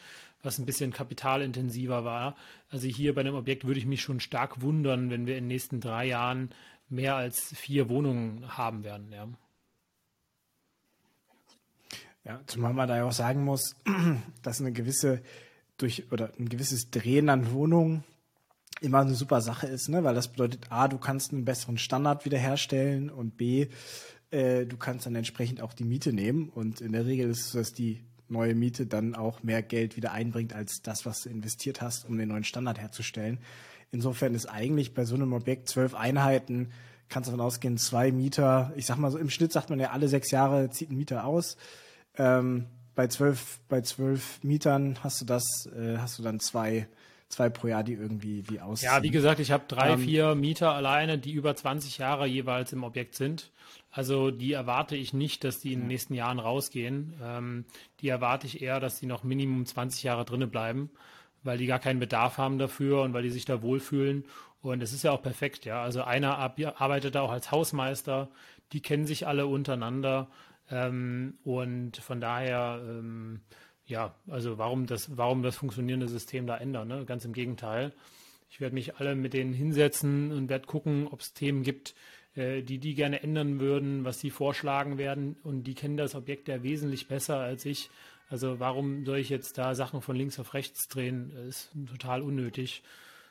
was ein bisschen kapitalintensiver war. Also hier bei dem Objekt würde ich mich schon stark wundern, wenn wir in den nächsten drei Jahren mehr als vier Wohnungen haben werden. Ja. Ja, zumal man da ja auch sagen muss, (clears throat) dass eine gewisse durch oder ein gewisses Drehen an Wohnungen immer eine super Sache ist, ne? Weil das bedeutet, A, du kannst einen besseren Standard wiederherstellen und B, äh, du kannst dann entsprechend auch die Miete nehmen. Und in der Regel ist es so, dass die neue Miete dann auch mehr Geld wieder einbringt als das, was du investiert hast, um den neuen Standard herzustellen. Insofern ist eigentlich bei so einem Objekt zwölf Einheiten, kannst du davon ausgehen, zwei Mieter, ich sag mal so, im Schnitt sagt man ja, alle sechs Jahre zieht ein Mieter aus. Ähm, bei zwölf, bei zwölf Mietern hast du das, äh, hast du dann zwei, zwei pro Jahr, die irgendwie die ausziehen. Ja, wie gesagt, ich habe drei, ähm, vier Mieter alleine, die über 20 Jahre jeweils im Objekt sind. Also die erwarte ich nicht, dass die in den nächsten Jahren rausgehen. Ähm, die erwarte ich eher, dass die noch Minimum 20 Jahre drinnen bleiben, weil die gar keinen Bedarf haben dafür und weil die sich da wohlfühlen. Und es ist ja auch perfekt, ja. Also einer arbeitet da auch als Hausmeister, die kennen sich alle untereinander. Ähm, und von daher, ähm, ja, also warum das, warum das funktionierende System da ändern? Ne? Ganz im Gegenteil. Ich werde mich alle mit denen hinsetzen und werde gucken, ob es Themen gibt, äh, die die gerne ändern würden, was sie vorschlagen werden. Und die kennen das Objekt ja wesentlich besser als ich. Also warum soll ich jetzt da Sachen von links auf rechts drehen? Das ist total unnötig.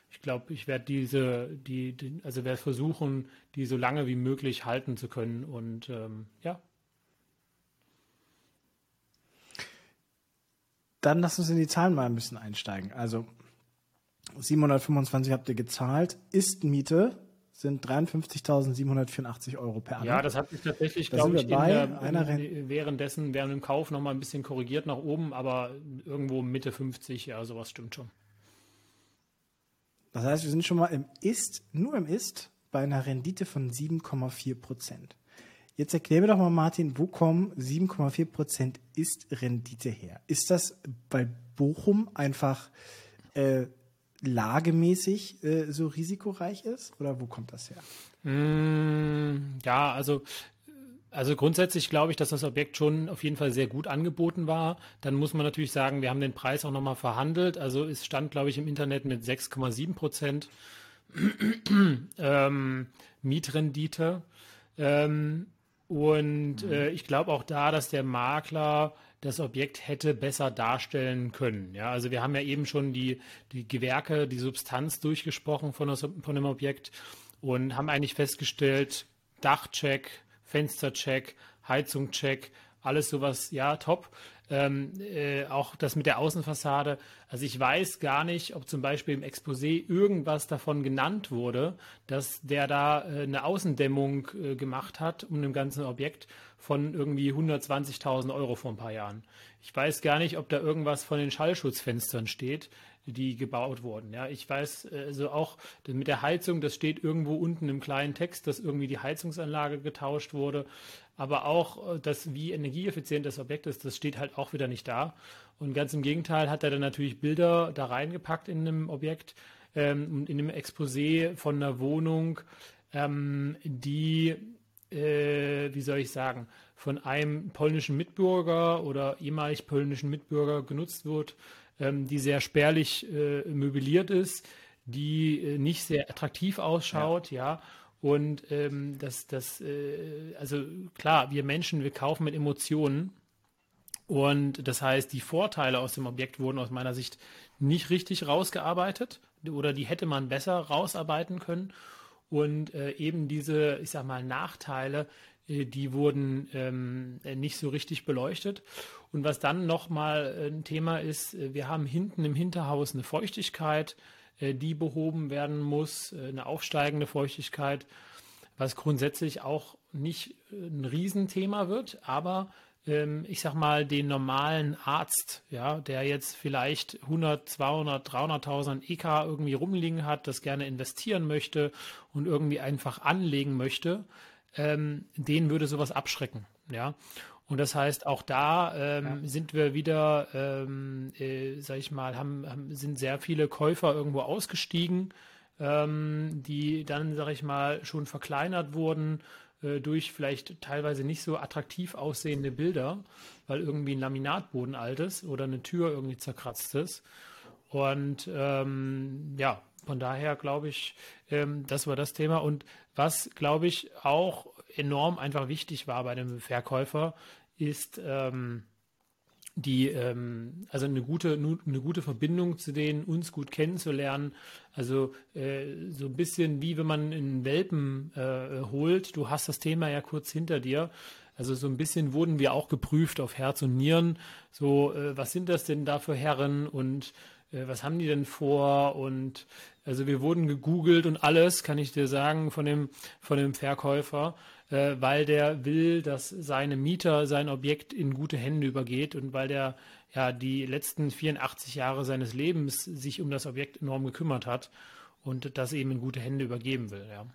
Ich glaube, ich werde diese, die, die, also werde versuchen, die so lange wie möglich halten zu können. Und ähm, ja. Dann lass uns in die Zahlen mal ein bisschen einsteigen. Also 725 habt ihr gezahlt. Ist Miete sind 53.784 Euro per Anno. Ja, das hat sich tatsächlich, glaube ich, bei, der, währenddessen, während dem Kauf nochmal ein bisschen korrigiert nach oben, aber irgendwo Mitte 50, ja, sowas stimmt schon. Das heißt, wir sind schon mal im Ist, nur im Ist, bei einer Rendite von 7,4 Prozent. Jetzt erklär mir doch mal, Martin, wo kommen 7,4 Prozent Ist-Rendite her? Ist das bei Bochum einfach äh, lagemäßig äh, so risikoreich ist? Oder wo kommt das her? Mm, ja, also also grundsätzlich glaube ich, dass das Objekt schon auf jeden Fall sehr gut angeboten war. Dann muss man natürlich sagen, wir haben den Preis auch nochmal verhandelt. Also es stand, glaube ich, im Internet mit 6,7 Prozent ähm, Mietrendite. Ähm, und mhm. äh, ich glaube auch da, dass der Makler das Objekt hätte besser darstellen können. Ja, also wir haben ja eben schon die, die Gewerke, die Substanz durchgesprochen von, das, von dem Objekt und haben eigentlich festgestellt, Dachcheck, Fenstercheck, Heizungcheck, alles sowas, ja, top. Ähm, äh, auch das mit der Außenfassade. Also ich weiß gar nicht, ob zum Beispiel im Exposé irgendwas davon genannt wurde, dass der da äh, eine Außendämmung äh, gemacht hat um dem ganzen Objekt von irgendwie 120.000 Euro vor ein paar Jahren. Ich weiß gar nicht, ob da irgendwas von den Schallschutzfenstern steht. Die gebaut wurden. Ja, ich weiß also auch mit der Heizung, das steht irgendwo unten im kleinen Text, dass irgendwie die Heizungsanlage getauscht wurde, aber auch das, wie energieeffizient das Objekt ist, das steht halt auch wieder nicht da. Und ganz im Gegenteil hat er dann natürlich Bilder da reingepackt in einem Objekt, ähm, in einem Exposé von einer Wohnung, ähm, die, äh, wie soll ich sagen, von einem polnischen Mitbürger oder ehemalig polnischen Mitbürger genutzt wird, ähm, die sehr spärlich äh, möbliert ist, die äh, nicht sehr attraktiv ausschaut, ja. ja. Und ähm, das, das, äh, also klar, wir Menschen, wir kaufen mit Emotionen. Und das heißt, die Vorteile aus dem Objekt wurden aus meiner Sicht nicht richtig rausgearbeitet oder die hätte man besser rausarbeiten können. Und äh, eben diese, ich sag mal, Nachteile, äh, die wurden ähm, nicht so richtig beleuchtet. Und was dann nochmal ein Thema ist, äh, wir haben hinten im Hinterhaus eine Feuchtigkeit, äh, die behoben werden muss, äh, eine aufsteigende Feuchtigkeit, was grundsätzlich auch nicht äh, ein Riesenthema wird, aber ähm, ich sag mal, den normalen Arzt, ja, der jetzt vielleicht 100, 200, 300.000 EK irgendwie rumliegen hat, das gerne investieren möchte und irgendwie einfach anlegen möchte, ähm, den würde sowas abschrecken, ja. Und das heißt, auch da ähm, ja. sind wir wieder, ähm, äh, sag ich mal, haben, haben, sind sehr viele Käufer irgendwo ausgestiegen, ähm, die dann, sag ich mal, schon verkleinert wurden äh, durch vielleicht teilweise nicht so attraktiv aussehende Bilder, weil irgendwie ein Laminatboden alt ist oder eine Tür irgendwie zerkratzt ist. Und ähm, ja, von daher glaube ich, ähm, das war das Thema. Und was, glaube ich, auch enorm einfach wichtig war bei dem Verkäufer, ist ähm, die, ähm, also eine gute, eine gute Verbindung zu denen, uns gut kennenzulernen. Also äh, so ein bisschen wie wenn man einen Welpen äh, holt. Du hast das Thema ja kurz hinter dir. Also so ein bisschen wurden wir auch geprüft auf Herz und Nieren. So, äh, was sind das denn da für Herren und äh, was haben die denn vor? Und also wir wurden gegoogelt und alles, kann ich dir sagen, von dem, von dem Verkäufer äh, weil der will, dass seine Mieter sein Objekt in gute Hände übergeht und weil der ja die letzten 84 Jahre seines Lebens sich um das Objekt enorm gekümmert hat und das eben in gute Hände übergeben will. Ja.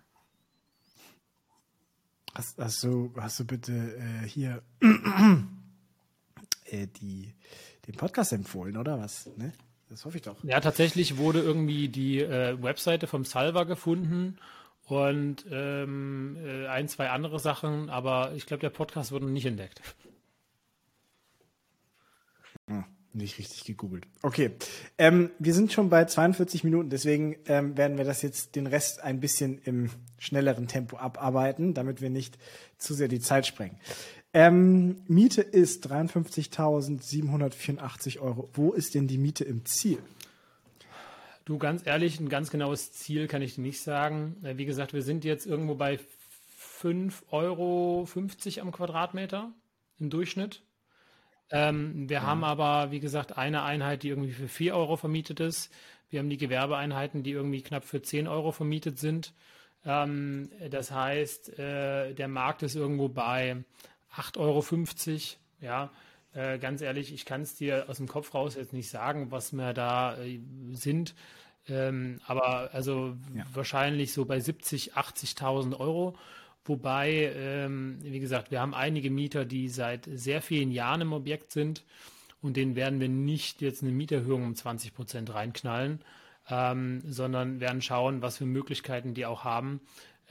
Hast, hast, du, hast du bitte äh, hier (clears throat) äh, die, den Podcast empfohlen, oder was? Ne? Das hoffe ich doch. Ja, tatsächlich wurde irgendwie die äh, Webseite vom Salva gefunden und ähm, äh, ein, zwei andere Sachen, aber ich glaube, der Podcast wurde nicht entdeckt. Hm, nicht richtig gegoogelt. Okay, ähm, wir sind schon bei 42 Minuten, deswegen ähm, werden wir das jetzt den Rest ein bisschen im schnelleren Tempo abarbeiten, damit wir nicht zu sehr die Zeit sprengen. Ähm, Miete ist 53.784 Euro. Wo ist denn die Miete im Ziel? Du, ganz ehrlich, ein ganz genaues Ziel kann ich dir nicht sagen. Äh, wie gesagt, wir sind jetzt irgendwo bei 5,50 Euro am Quadratmeter im Durchschnitt. Ähm, wir ja. haben aber, wie gesagt, eine Einheit, die irgendwie für 4 Euro vermietet ist. Wir haben die Gewerbeeinheiten, die irgendwie knapp für 10 Euro vermietet sind. Ähm, das heißt, äh, der Markt ist irgendwo bei 8,50 Euro. Ja, äh, ganz ehrlich, ich kann es dir aus dem Kopf raus jetzt nicht sagen, was wir da äh, sind. Ähm, aber also ja. wahrscheinlich so bei 70, 80.000 Euro. Wobei, ähm, wie gesagt, wir haben einige Mieter, die seit sehr vielen Jahren im Objekt sind und denen werden wir nicht jetzt eine Mieterhöhung um 20 Prozent reinknallen, ähm, sondern werden schauen, was für Möglichkeiten die auch haben,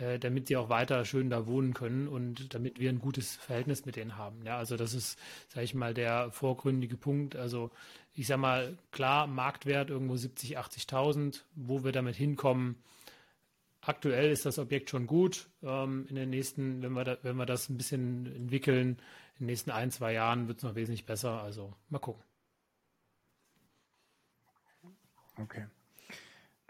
äh, damit sie auch weiter schön da wohnen können und damit wir ein gutes Verhältnis mit denen haben. Ja, also das ist, sage ich mal, der vorgründige Punkt. Also ich sage mal, klar, Marktwert irgendwo 70, 80.000, wo wir damit hinkommen. Aktuell ist das Objekt schon gut. Ähm, in den nächsten, wenn wir, da, wenn wir das ein bisschen entwickeln, in den nächsten ein, zwei Jahren wird es noch wesentlich besser. Also mal gucken. Okay.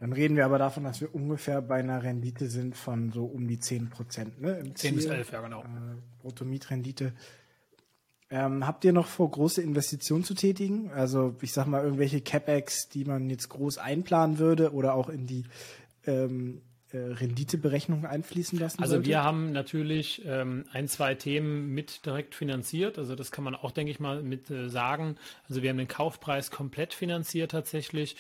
Dann reden wir aber davon, dass wir ungefähr bei einer Rendite sind von so um die 10 Prozent. Ne? 10 bis 11, ja genau. Äh, Bruttomietrendite. Ähm, habt ihr noch vor, große Investitionen zu tätigen? Also ich sag mal irgendwelche CapEx, die man jetzt groß einplanen würde oder auch in die ähm, äh, Renditeberechnung einfließen lassen Also sollte? wir haben natürlich ähm, ein, zwei Themen mit direkt finanziert. Also das kann man auch, denke ich mal, mit äh, sagen. Also wir haben den Kaufpreis komplett finanziert tatsächlich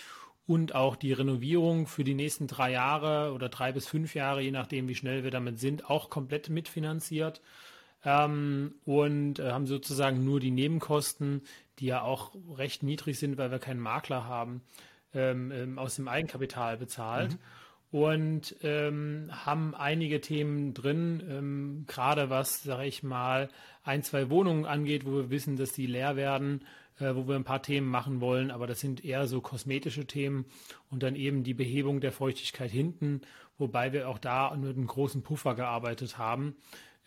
und auch die Renovierung für die nächsten drei Jahre oder drei bis fünf Jahre, je nachdem, wie schnell wir damit sind, auch komplett mitfinanziert. Ähm, und äh, haben sozusagen nur die Nebenkosten, die ja auch recht niedrig sind, weil wir keinen Makler haben, ähm, ähm, aus dem Eigenkapital bezahlt. Mhm und ähm, haben einige Themen drin, ähm, gerade was, sage ich mal, ein, zwei Wohnungen angeht, wo wir wissen, dass die leer werden, äh, wo wir ein paar Themen machen wollen, aber das sind eher so kosmetische Themen und dann eben die Behebung der Feuchtigkeit hinten, wobei wir auch da mit einem großen Puffer gearbeitet haben.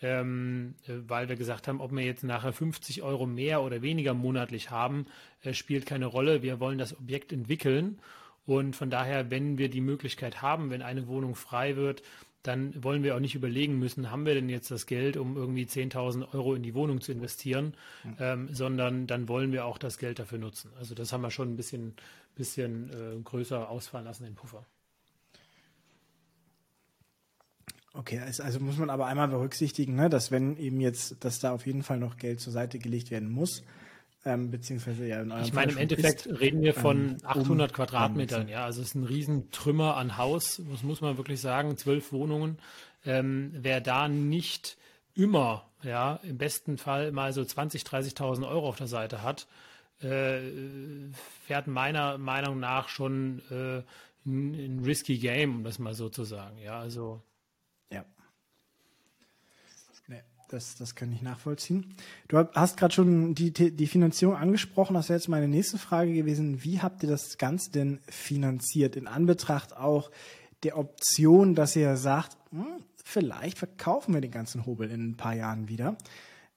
Ähm, äh, weil wir gesagt haben, ob wir jetzt nachher 50 Euro mehr oder weniger monatlich haben, äh, spielt keine Rolle. Wir wollen das Objekt entwickeln und von daher, wenn wir die Möglichkeit haben, wenn eine Wohnung frei wird, dann wollen wir auch nicht überlegen müssen, haben wir denn jetzt das Geld, um irgendwie 10.000 Euro in die Wohnung zu investieren, mhm. ähm, sondern dann wollen wir auch das Geld dafür nutzen. Also das haben wir schon ein bisschen, bisschen äh, größer ausfallen lassen, den Puffer. Okay, also muss man aber einmal berücksichtigen, ne, dass wenn eben jetzt, dass da auf jeden Fall noch Geld zur Seite gelegt werden muss, ähm, beziehungsweise ja in eurem Ich meine, im Endeffekt ist, reden wir von ähm, 800 um Quadratmetern, ja, also es ist ein Riesentrümmer an Haus, das muss man wirklich sagen, zwölf Wohnungen. Ähm, wer da nicht immer, ja, im besten Fall mal so 20, 30.000 Euro auf der Seite hat, äh, fährt meiner Meinung nach schon äh, ein, ein risky Game, um das mal so zu sagen, ja, also Das, das kann ich nachvollziehen. Du hast gerade schon die, die Finanzierung angesprochen. Das wäre jetzt meine nächste Frage gewesen. Wie habt ihr das Ganze denn finanziert? In Anbetracht auch der Option, dass ihr sagt, hm, vielleicht verkaufen wir den ganzen Hobel in ein paar Jahren wieder.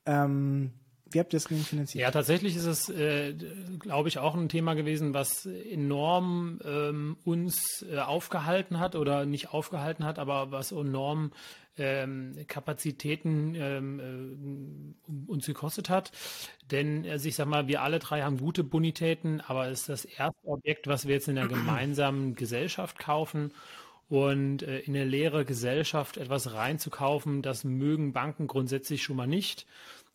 Ähm, wie habt ihr das finanziert? Ja, tatsächlich ist es, äh, glaube ich, auch ein Thema gewesen, was enorm ähm, uns äh, aufgehalten hat oder nicht aufgehalten hat, aber was enorm ähm, Kapazitäten ähm, äh, uns gekostet hat. Denn also ich sag mal, wir alle drei haben gute Bonitäten, aber es ist das erste Objekt, was wir jetzt in der (clears throat) gemeinsamen Gesellschaft kaufen. Und äh, in eine leere Gesellschaft etwas reinzukaufen, das mögen Banken grundsätzlich schon mal nicht.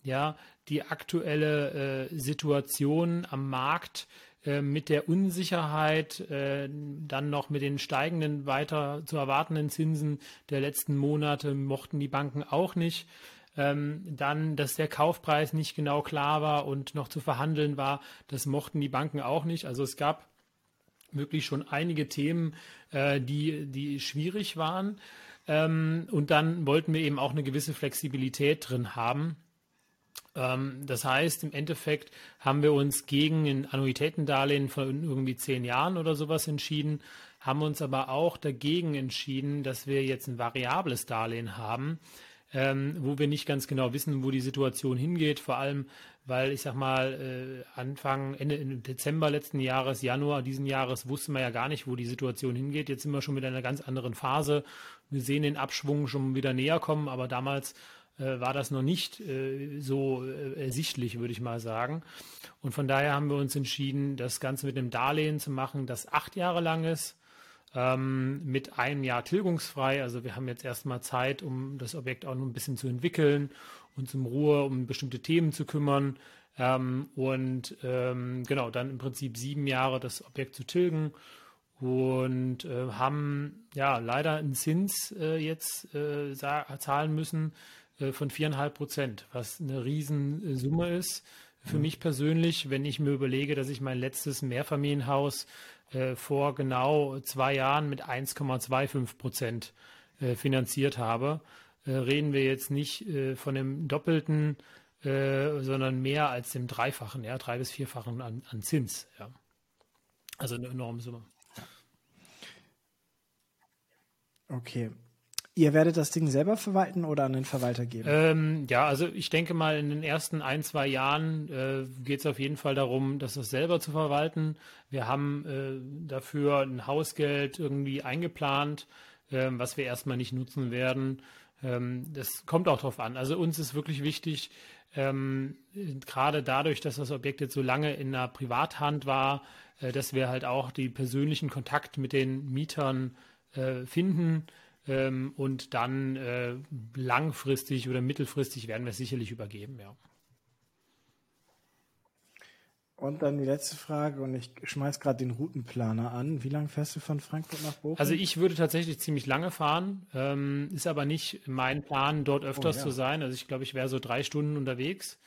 Ja, die aktuelle äh, Situation am Markt äh, mit der Unsicherheit, äh, dann noch mit den steigenden, weiter zu erwartenden Zinsen der letzten Monate mochten die Banken auch nicht. Ähm, dann, dass der Kaufpreis nicht genau klar war und noch zu verhandeln war, das mochten die Banken auch nicht. Also es gab wirklich schon einige Themen, äh, die, die schwierig waren. Ähm, und dann wollten wir eben auch eine gewisse Flexibilität drin haben. Ähm, das heißt, im Endeffekt haben wir uns gegen ein Annuitätendarlehen von irgendwie zehn Jahren oder sowas entschieden, haben uns aber auch dagegen entschieden, dass wir jetzt ein variables Darlehen haben, ähm, wo wir nicht ganz genau wissen, wo die Situation hingeht, vor allem weil ich sag mal, äh, Anfang, Ende Dezember letzten Jahres, Januar diesen Jahres wussten wir ja gar nicht, wo die Situation hingeht. Jetzt sind wir schon mit einer ganz anderen Phase. Wir sehen den Abschwung schon wieder näher kommen, aber damals äh, war das noch nicht äh, so äh, ersichtlich, würde ich mal sagen. Und von daher haben wir uns entschieden, das Ganze mit einem Darlehen zu machen, das acht Jahre lang ist, ähm, mit einem Jahr tilgungsfrei. Also wir haben jetzt erstmal Zeit, um das Objekt auch noch ein bisschen zu entwickeln, uns in Ruhe um bestimmte Themen zu kümmern. Ähm, und ähm, genau, dann im Prinzip sieben Jahre das Objekt zu tilgen und äh, haben ja leider einen Zins äh, jetzt äh, zahlen müssen, von viereinhalb Prozent, was eine Riesensumme ist. Für mhm. mich persönlich, wenn ich mir überlege, dass ich mein letztes Mehrfamilienhaus äh, vor genau zwei Jahren mit 1,25 Prozent äh, finanziert habe, äh, reden wir jetzt nicht äh, von dem Doppelten, äh, sondern mehr als dem Dreifachen, ja, drei bis vierfachen an, an Zins. Ja. Also eine enorme Summe. Okay. Ihr werdet das Ding selber verwalten oder an den Verwalter geben? Ähm, ja, also ich denke mal, in den ersten ein, zwei Jahren äh, geht es auf jeden Fall darum, das selber zu verwalten. Wir haben äh, dafür ein Hausgeld irgendwie eingeplant, äh, was wir erstmal nicht nutzen werden. Ähm, das kommt auch drauf an. Also uns ist wirklich wichtig, ähm, gerade dadurch, dass das Objekt jetzt so lange in einer Privathand war, äh, dass wir halt auch die persönlichen Kontakt mit den Mietern äh, finden ähm, und dann äh, langfristig oder mittelfristig werden wir es sicherlich übergeben, ja. Und dann die letzte Frage, und ich schmeiß gerade den Routenplaner an. Wie lange fährst du von Frankfurt nach Bochum? Also ich würde tatsächlich ziemlich lange fahren, ähm, ist aber nicht mein Plan, dort öfters oh, ja. zu sein. Also ich glaube, ich wäre so drei Stunden unterwegs.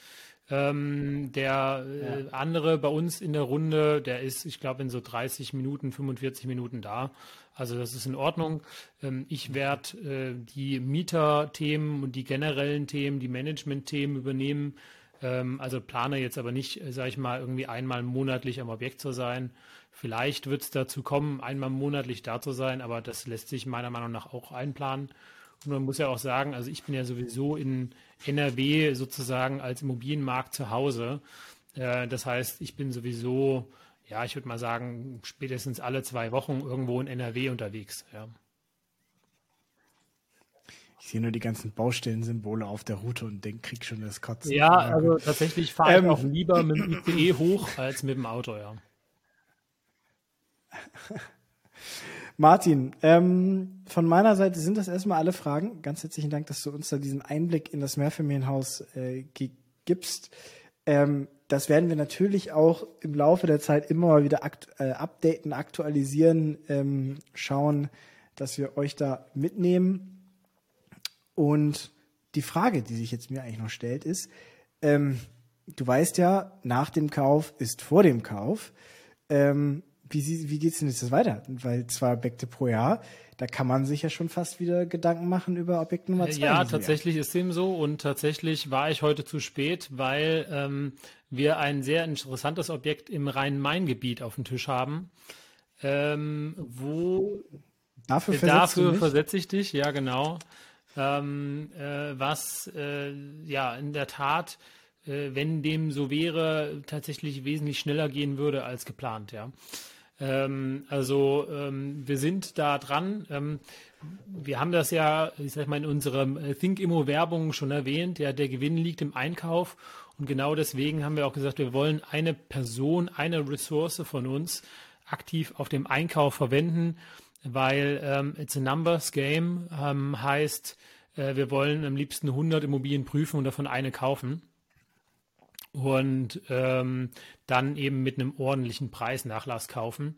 Ähm, der äh, ja. andere bei uns in der Runde, der ist, ich glaube, in so 30 Minuten, 45 Minuten da. Also das ist in Ordnung. Ähm, ich werde äh, die Mieter-Themen und die generellen Themen, die Management-Themen übernehmen. Ähm, also plane jetzt aber nicht, äh, sage ich mal, irgendwie einmal monatlich am Objekt zu sein. Vielleicht wird es dazu kommen, einmal monatlich da zu sein, aber das lässt sich meiner Meinung nach auch einplanen. Und man muss ja auch sagen, also ich bin ja sowieso in NRW sozusagen als Immobilienmarkt zu Hause. Äh, das heißt, ich bin sowieso, ja, ich würde mal sagen, spätestens alle zwei Wochen irgendwo in NRW unterwegs. Ja. Ich sehe nur die ganzen Baustellensymbole auf der Route und denke, krieg schon das Kotzen. Ja, also tatsächlich fahre ich ähm, auch lieber mit dem ICE hoch als mit dem Auto, ja. (laughs) Martin, ähm, von meiner Seite sind das erstmal alle Fragen. Ganz herzlichen Dank, dass du uns da diesen Einblick in das Mehrfamilienhaus äh, gibst. Ähm, das werden wir natürlich auch im Laufe der Zeit immer mal wieder akt äh, updaten, aktualisieren, ähm, schauen, dass wir euch da mitnehmen. Und die Frage, die sich jetzt mir eigentlich noch stellt, ist, ähm, du weißt ja, nach dem Kauf ist vor dem Kauf. Ähm, wie, wie geht's denn jetzt weiter? Weil zwei Objekte pro Jahr, da kann man sich ja schon fast wieder Gedanken machen über Objekt Nummer zwei. Ja, tatsächlich Jahr. ist dem so und tatsächlich war ich heute zu spät, weil ähm, wir ein sehr interessantes Objekt im Rhein-Main-Gebiet auf dem Tisch haben, ähm, wo dafür, dafür versetze ich dich, ja genau ähm, äh, was äh, ja in der Tat, äh, wenn dem so wäre, tatsächlich wesentlich schneller gehen würde als geplant, ja. Ähm, also ähm, wir sind da dran. Ähm, wir haben das ja, ich sag mal, in unserem äh, Think Immo Werbung schon erwähnt. Ja, der Gewinn liegt im Einkauf und genau deswegen haben wir auch gesagt, wir wollen eine Person, eine Ressource von uns aktiv auf dem Einkauf verwenden weil ähm, it's a numbers game ähm, heißt, äh, wir wollen am liebsten 100 Immobilien prüfen und davon eine kaufen und ähm, dann eben mit einem ordentlichen Preisnachlass kaufen.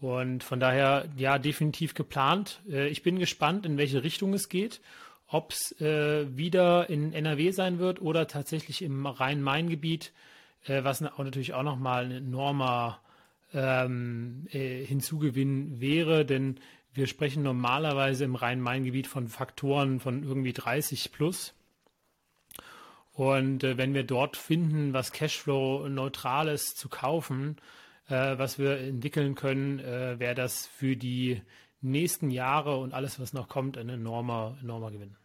Und von daher, ja, definitiv geplant. Äh, ich bin gespannt, in welche Richtung es geht. Ob es äh, wieder in NRW sein wird oder tatsächlich im Rhein-Main-Gebiet, äh, was auch natürlich auch nochmal ein enormer ähm, äh, Hinzugewinn wäre, denn wir sprechen normalerweise im Rhein-Main-Gebiet von Faktoren von irgendwie 30 plus. Und äh, wenn wir dort finden, was Cashflow-neutrales zu kaufen, äh, was wir entwickeln können, äh, wäre das für die nächsten Jahre und alles, was noch kommt, ein enormer, enormer Gewinn.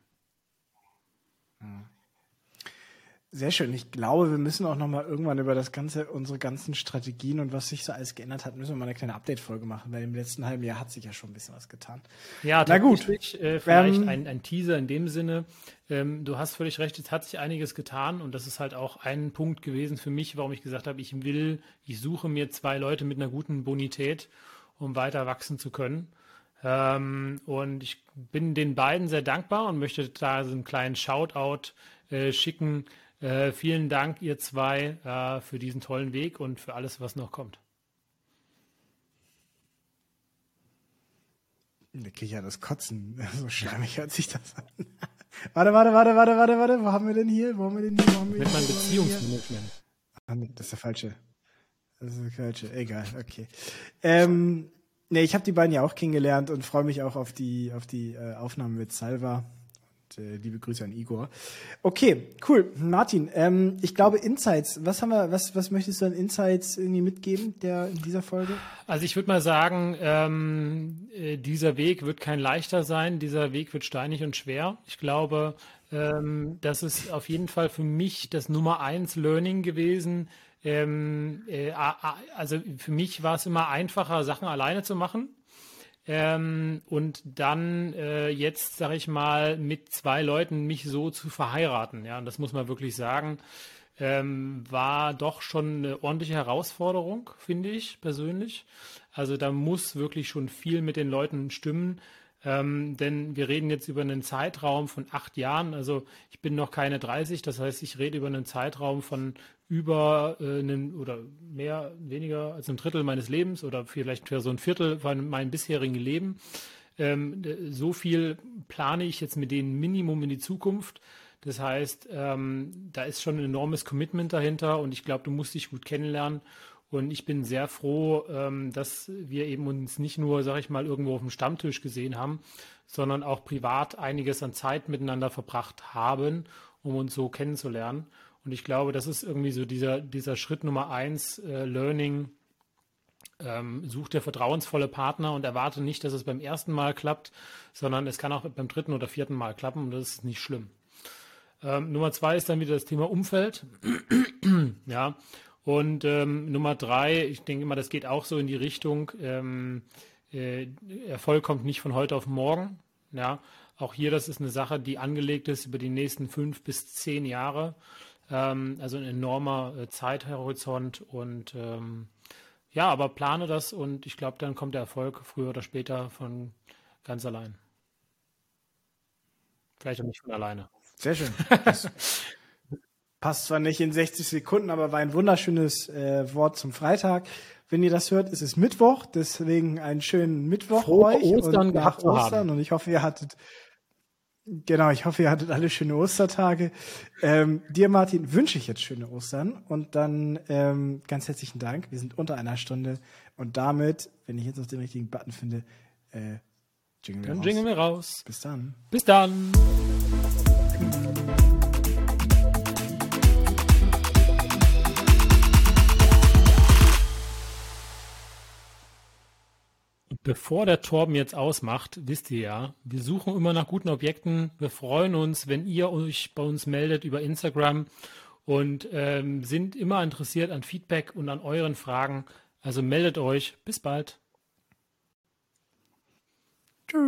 Mhm. Sehr schön. Ich glaube, wir müssen auch noch mal irgendwann über das ganze, unsere ganzen Strategien und was sich so alles geändert hat, müssen wir mal eine kleine Update-Folge machen, weil im letzten halben Jahr hat sich ja schon ein bisschen was getan. Ja, Na gut. Äh, vielleicht ähm, ein, ein, Teaser in dem Sinne. Ähm, du hast völlig recht, es hat sich einiges getan und das ist halt auch ein Punkt gewesen für mich, warum ich gesagt habe, ich will, ich suche mir zwei Leute mit einer guten Bonität, um weiter wachsen zu können. Ähm, und ich bin den beiden sehr dankbar und möchte da so einen kleinen Shoutout äh, schicken äh, vielen Dank, ihr zwei, äh, für diesen tollen Weg und für alles, was noch kommt. Da kriege ich ja das Kotzen. (laughs) So schlammig hört sich das an. (laughs) warte, warte, warte, warte, warte, warte. Wo haben wir denn hier? Wo haben wir denn hier? Wo haben wir Mit meinem Beziehungsmanagement. Ah, nee, das ist der falsche. Das ist der falsche. Egal, okay. Ähm, nee, ich habe die beiden ja auch kennengelernt und freue mich auch auf die, auf die äh, Aufnahmen mit Salva äh, liebe Grüße an Igor. Okay, cool. Martin, ähm, ich glaube Insights. Was haben wir, was, was möchtest du an Insights irgendwie mitgeben der in dieser Folge? Also ich würde mal sagen, ähm, äh, dieser Weg wird kein leichter sein. Dieser Weg wird steinig und schwer. Ich glaube, ähm, das ist auf jeden Fall für mich das Nummer eins Learning gewesen. Ähm, äh, also für mich war es immer einfacher, Sachen alleine zu machen ähm, und dann äh, jetzt, sage ich mal, mit zwei Leuten mich so zu verheiraten, ja, und das muss man wirklich sagen, ähm, war doch schon eine ordentliche Herausforderung, finde ich persönlich. Also da muss wirklich schon viel mit den Leuten stimmen. Ähm, denn wir reden jetzt über einen Zeitraum von acht Jahren. Also ich bin noch keine 30, das heißt, ich rede über einen Zeitraum von über äh, einen oder mehr, weniger als ein Drittel meines Lebens oder vielleicht für so ein Viertel von meinem bisherigen Leben. Ähm, so viel plane ich jetzt mit denen Minimum in die Zukunft. Das heißt, ähm, da ist schon ein enormes Commitment dahinter und ich glaube, du musst dich gut kennenlernen. Und ich bin sehr froh, ähm, dass wir eben uns nicht nur, sag ich mal, irgendwo auf dem Stammtisch gesehen haben, sondern auch privat einiges an Zeit miteinander verbracht haben, um uns so kennenzulernen. Und ich glaube, das ist irgendwie so dieser, dieser Schritt Nummer eins, äh, Learning. Ähm, such dir vertrauensvolle Partner und erwarte nicht, dass es beim ersten Mal klappt, sondern es kann auch beim dritten oder vierten Mal klappen und das ist nicht schlimm. Ähm, Nummer zwei ist dann wieder das Thema Umfeld. (clears throat) ja. Und ähm, Nummer drei, ich denke immer, das geht auch so in die Richtung, ähm, äh, Erfolg kommt nicht von heute auf morgen. Ja. Auch hier, das ist eine Sache, die angelegt ist über die nächsten fünf bis zehn Jahre. Ähm, also ein enormer äh, Zeithorizont und ähm, ja, aber plane das und ich glaube, dann kommt der Erfolg früher oder später von ganz allein. Vielleicht auch nicht von alleine. Sehr schön. (laughs) passt zwar nicht in 60 Sekunden, aber war ein wunderschönes äh, Wort zum Freitag. Wenn ihr das hört, ist es Mittwoch, deswegen einen schönen Mittwoch Frohe euch Ostern und nach Ostern und ich hoffe, ihr hattet Genau, ich hoffe, ihr hattet alle schöne Ostertage. Ähm, dir, Martin, wünsche ich jetzt schöne Ostern und dann ähm, ganz herzlichen Dank. Wir sind unter einer Stunde und damit, wenn ich jetzt noch den richtigen Button finde, äh, jingle dann raus. jingle wir raus. Bis dann. Bis dann. Bevor der Torben jetzt ausmacht, wisst ihr ja, wir suchen immer nach guten Objekten. Wir freuen uns, wenn ihr euch bei uns meldet über Instagram und ähm, sind immer interessiert an Feedback und an euren Fragen. Also meldet euch. Bis bald.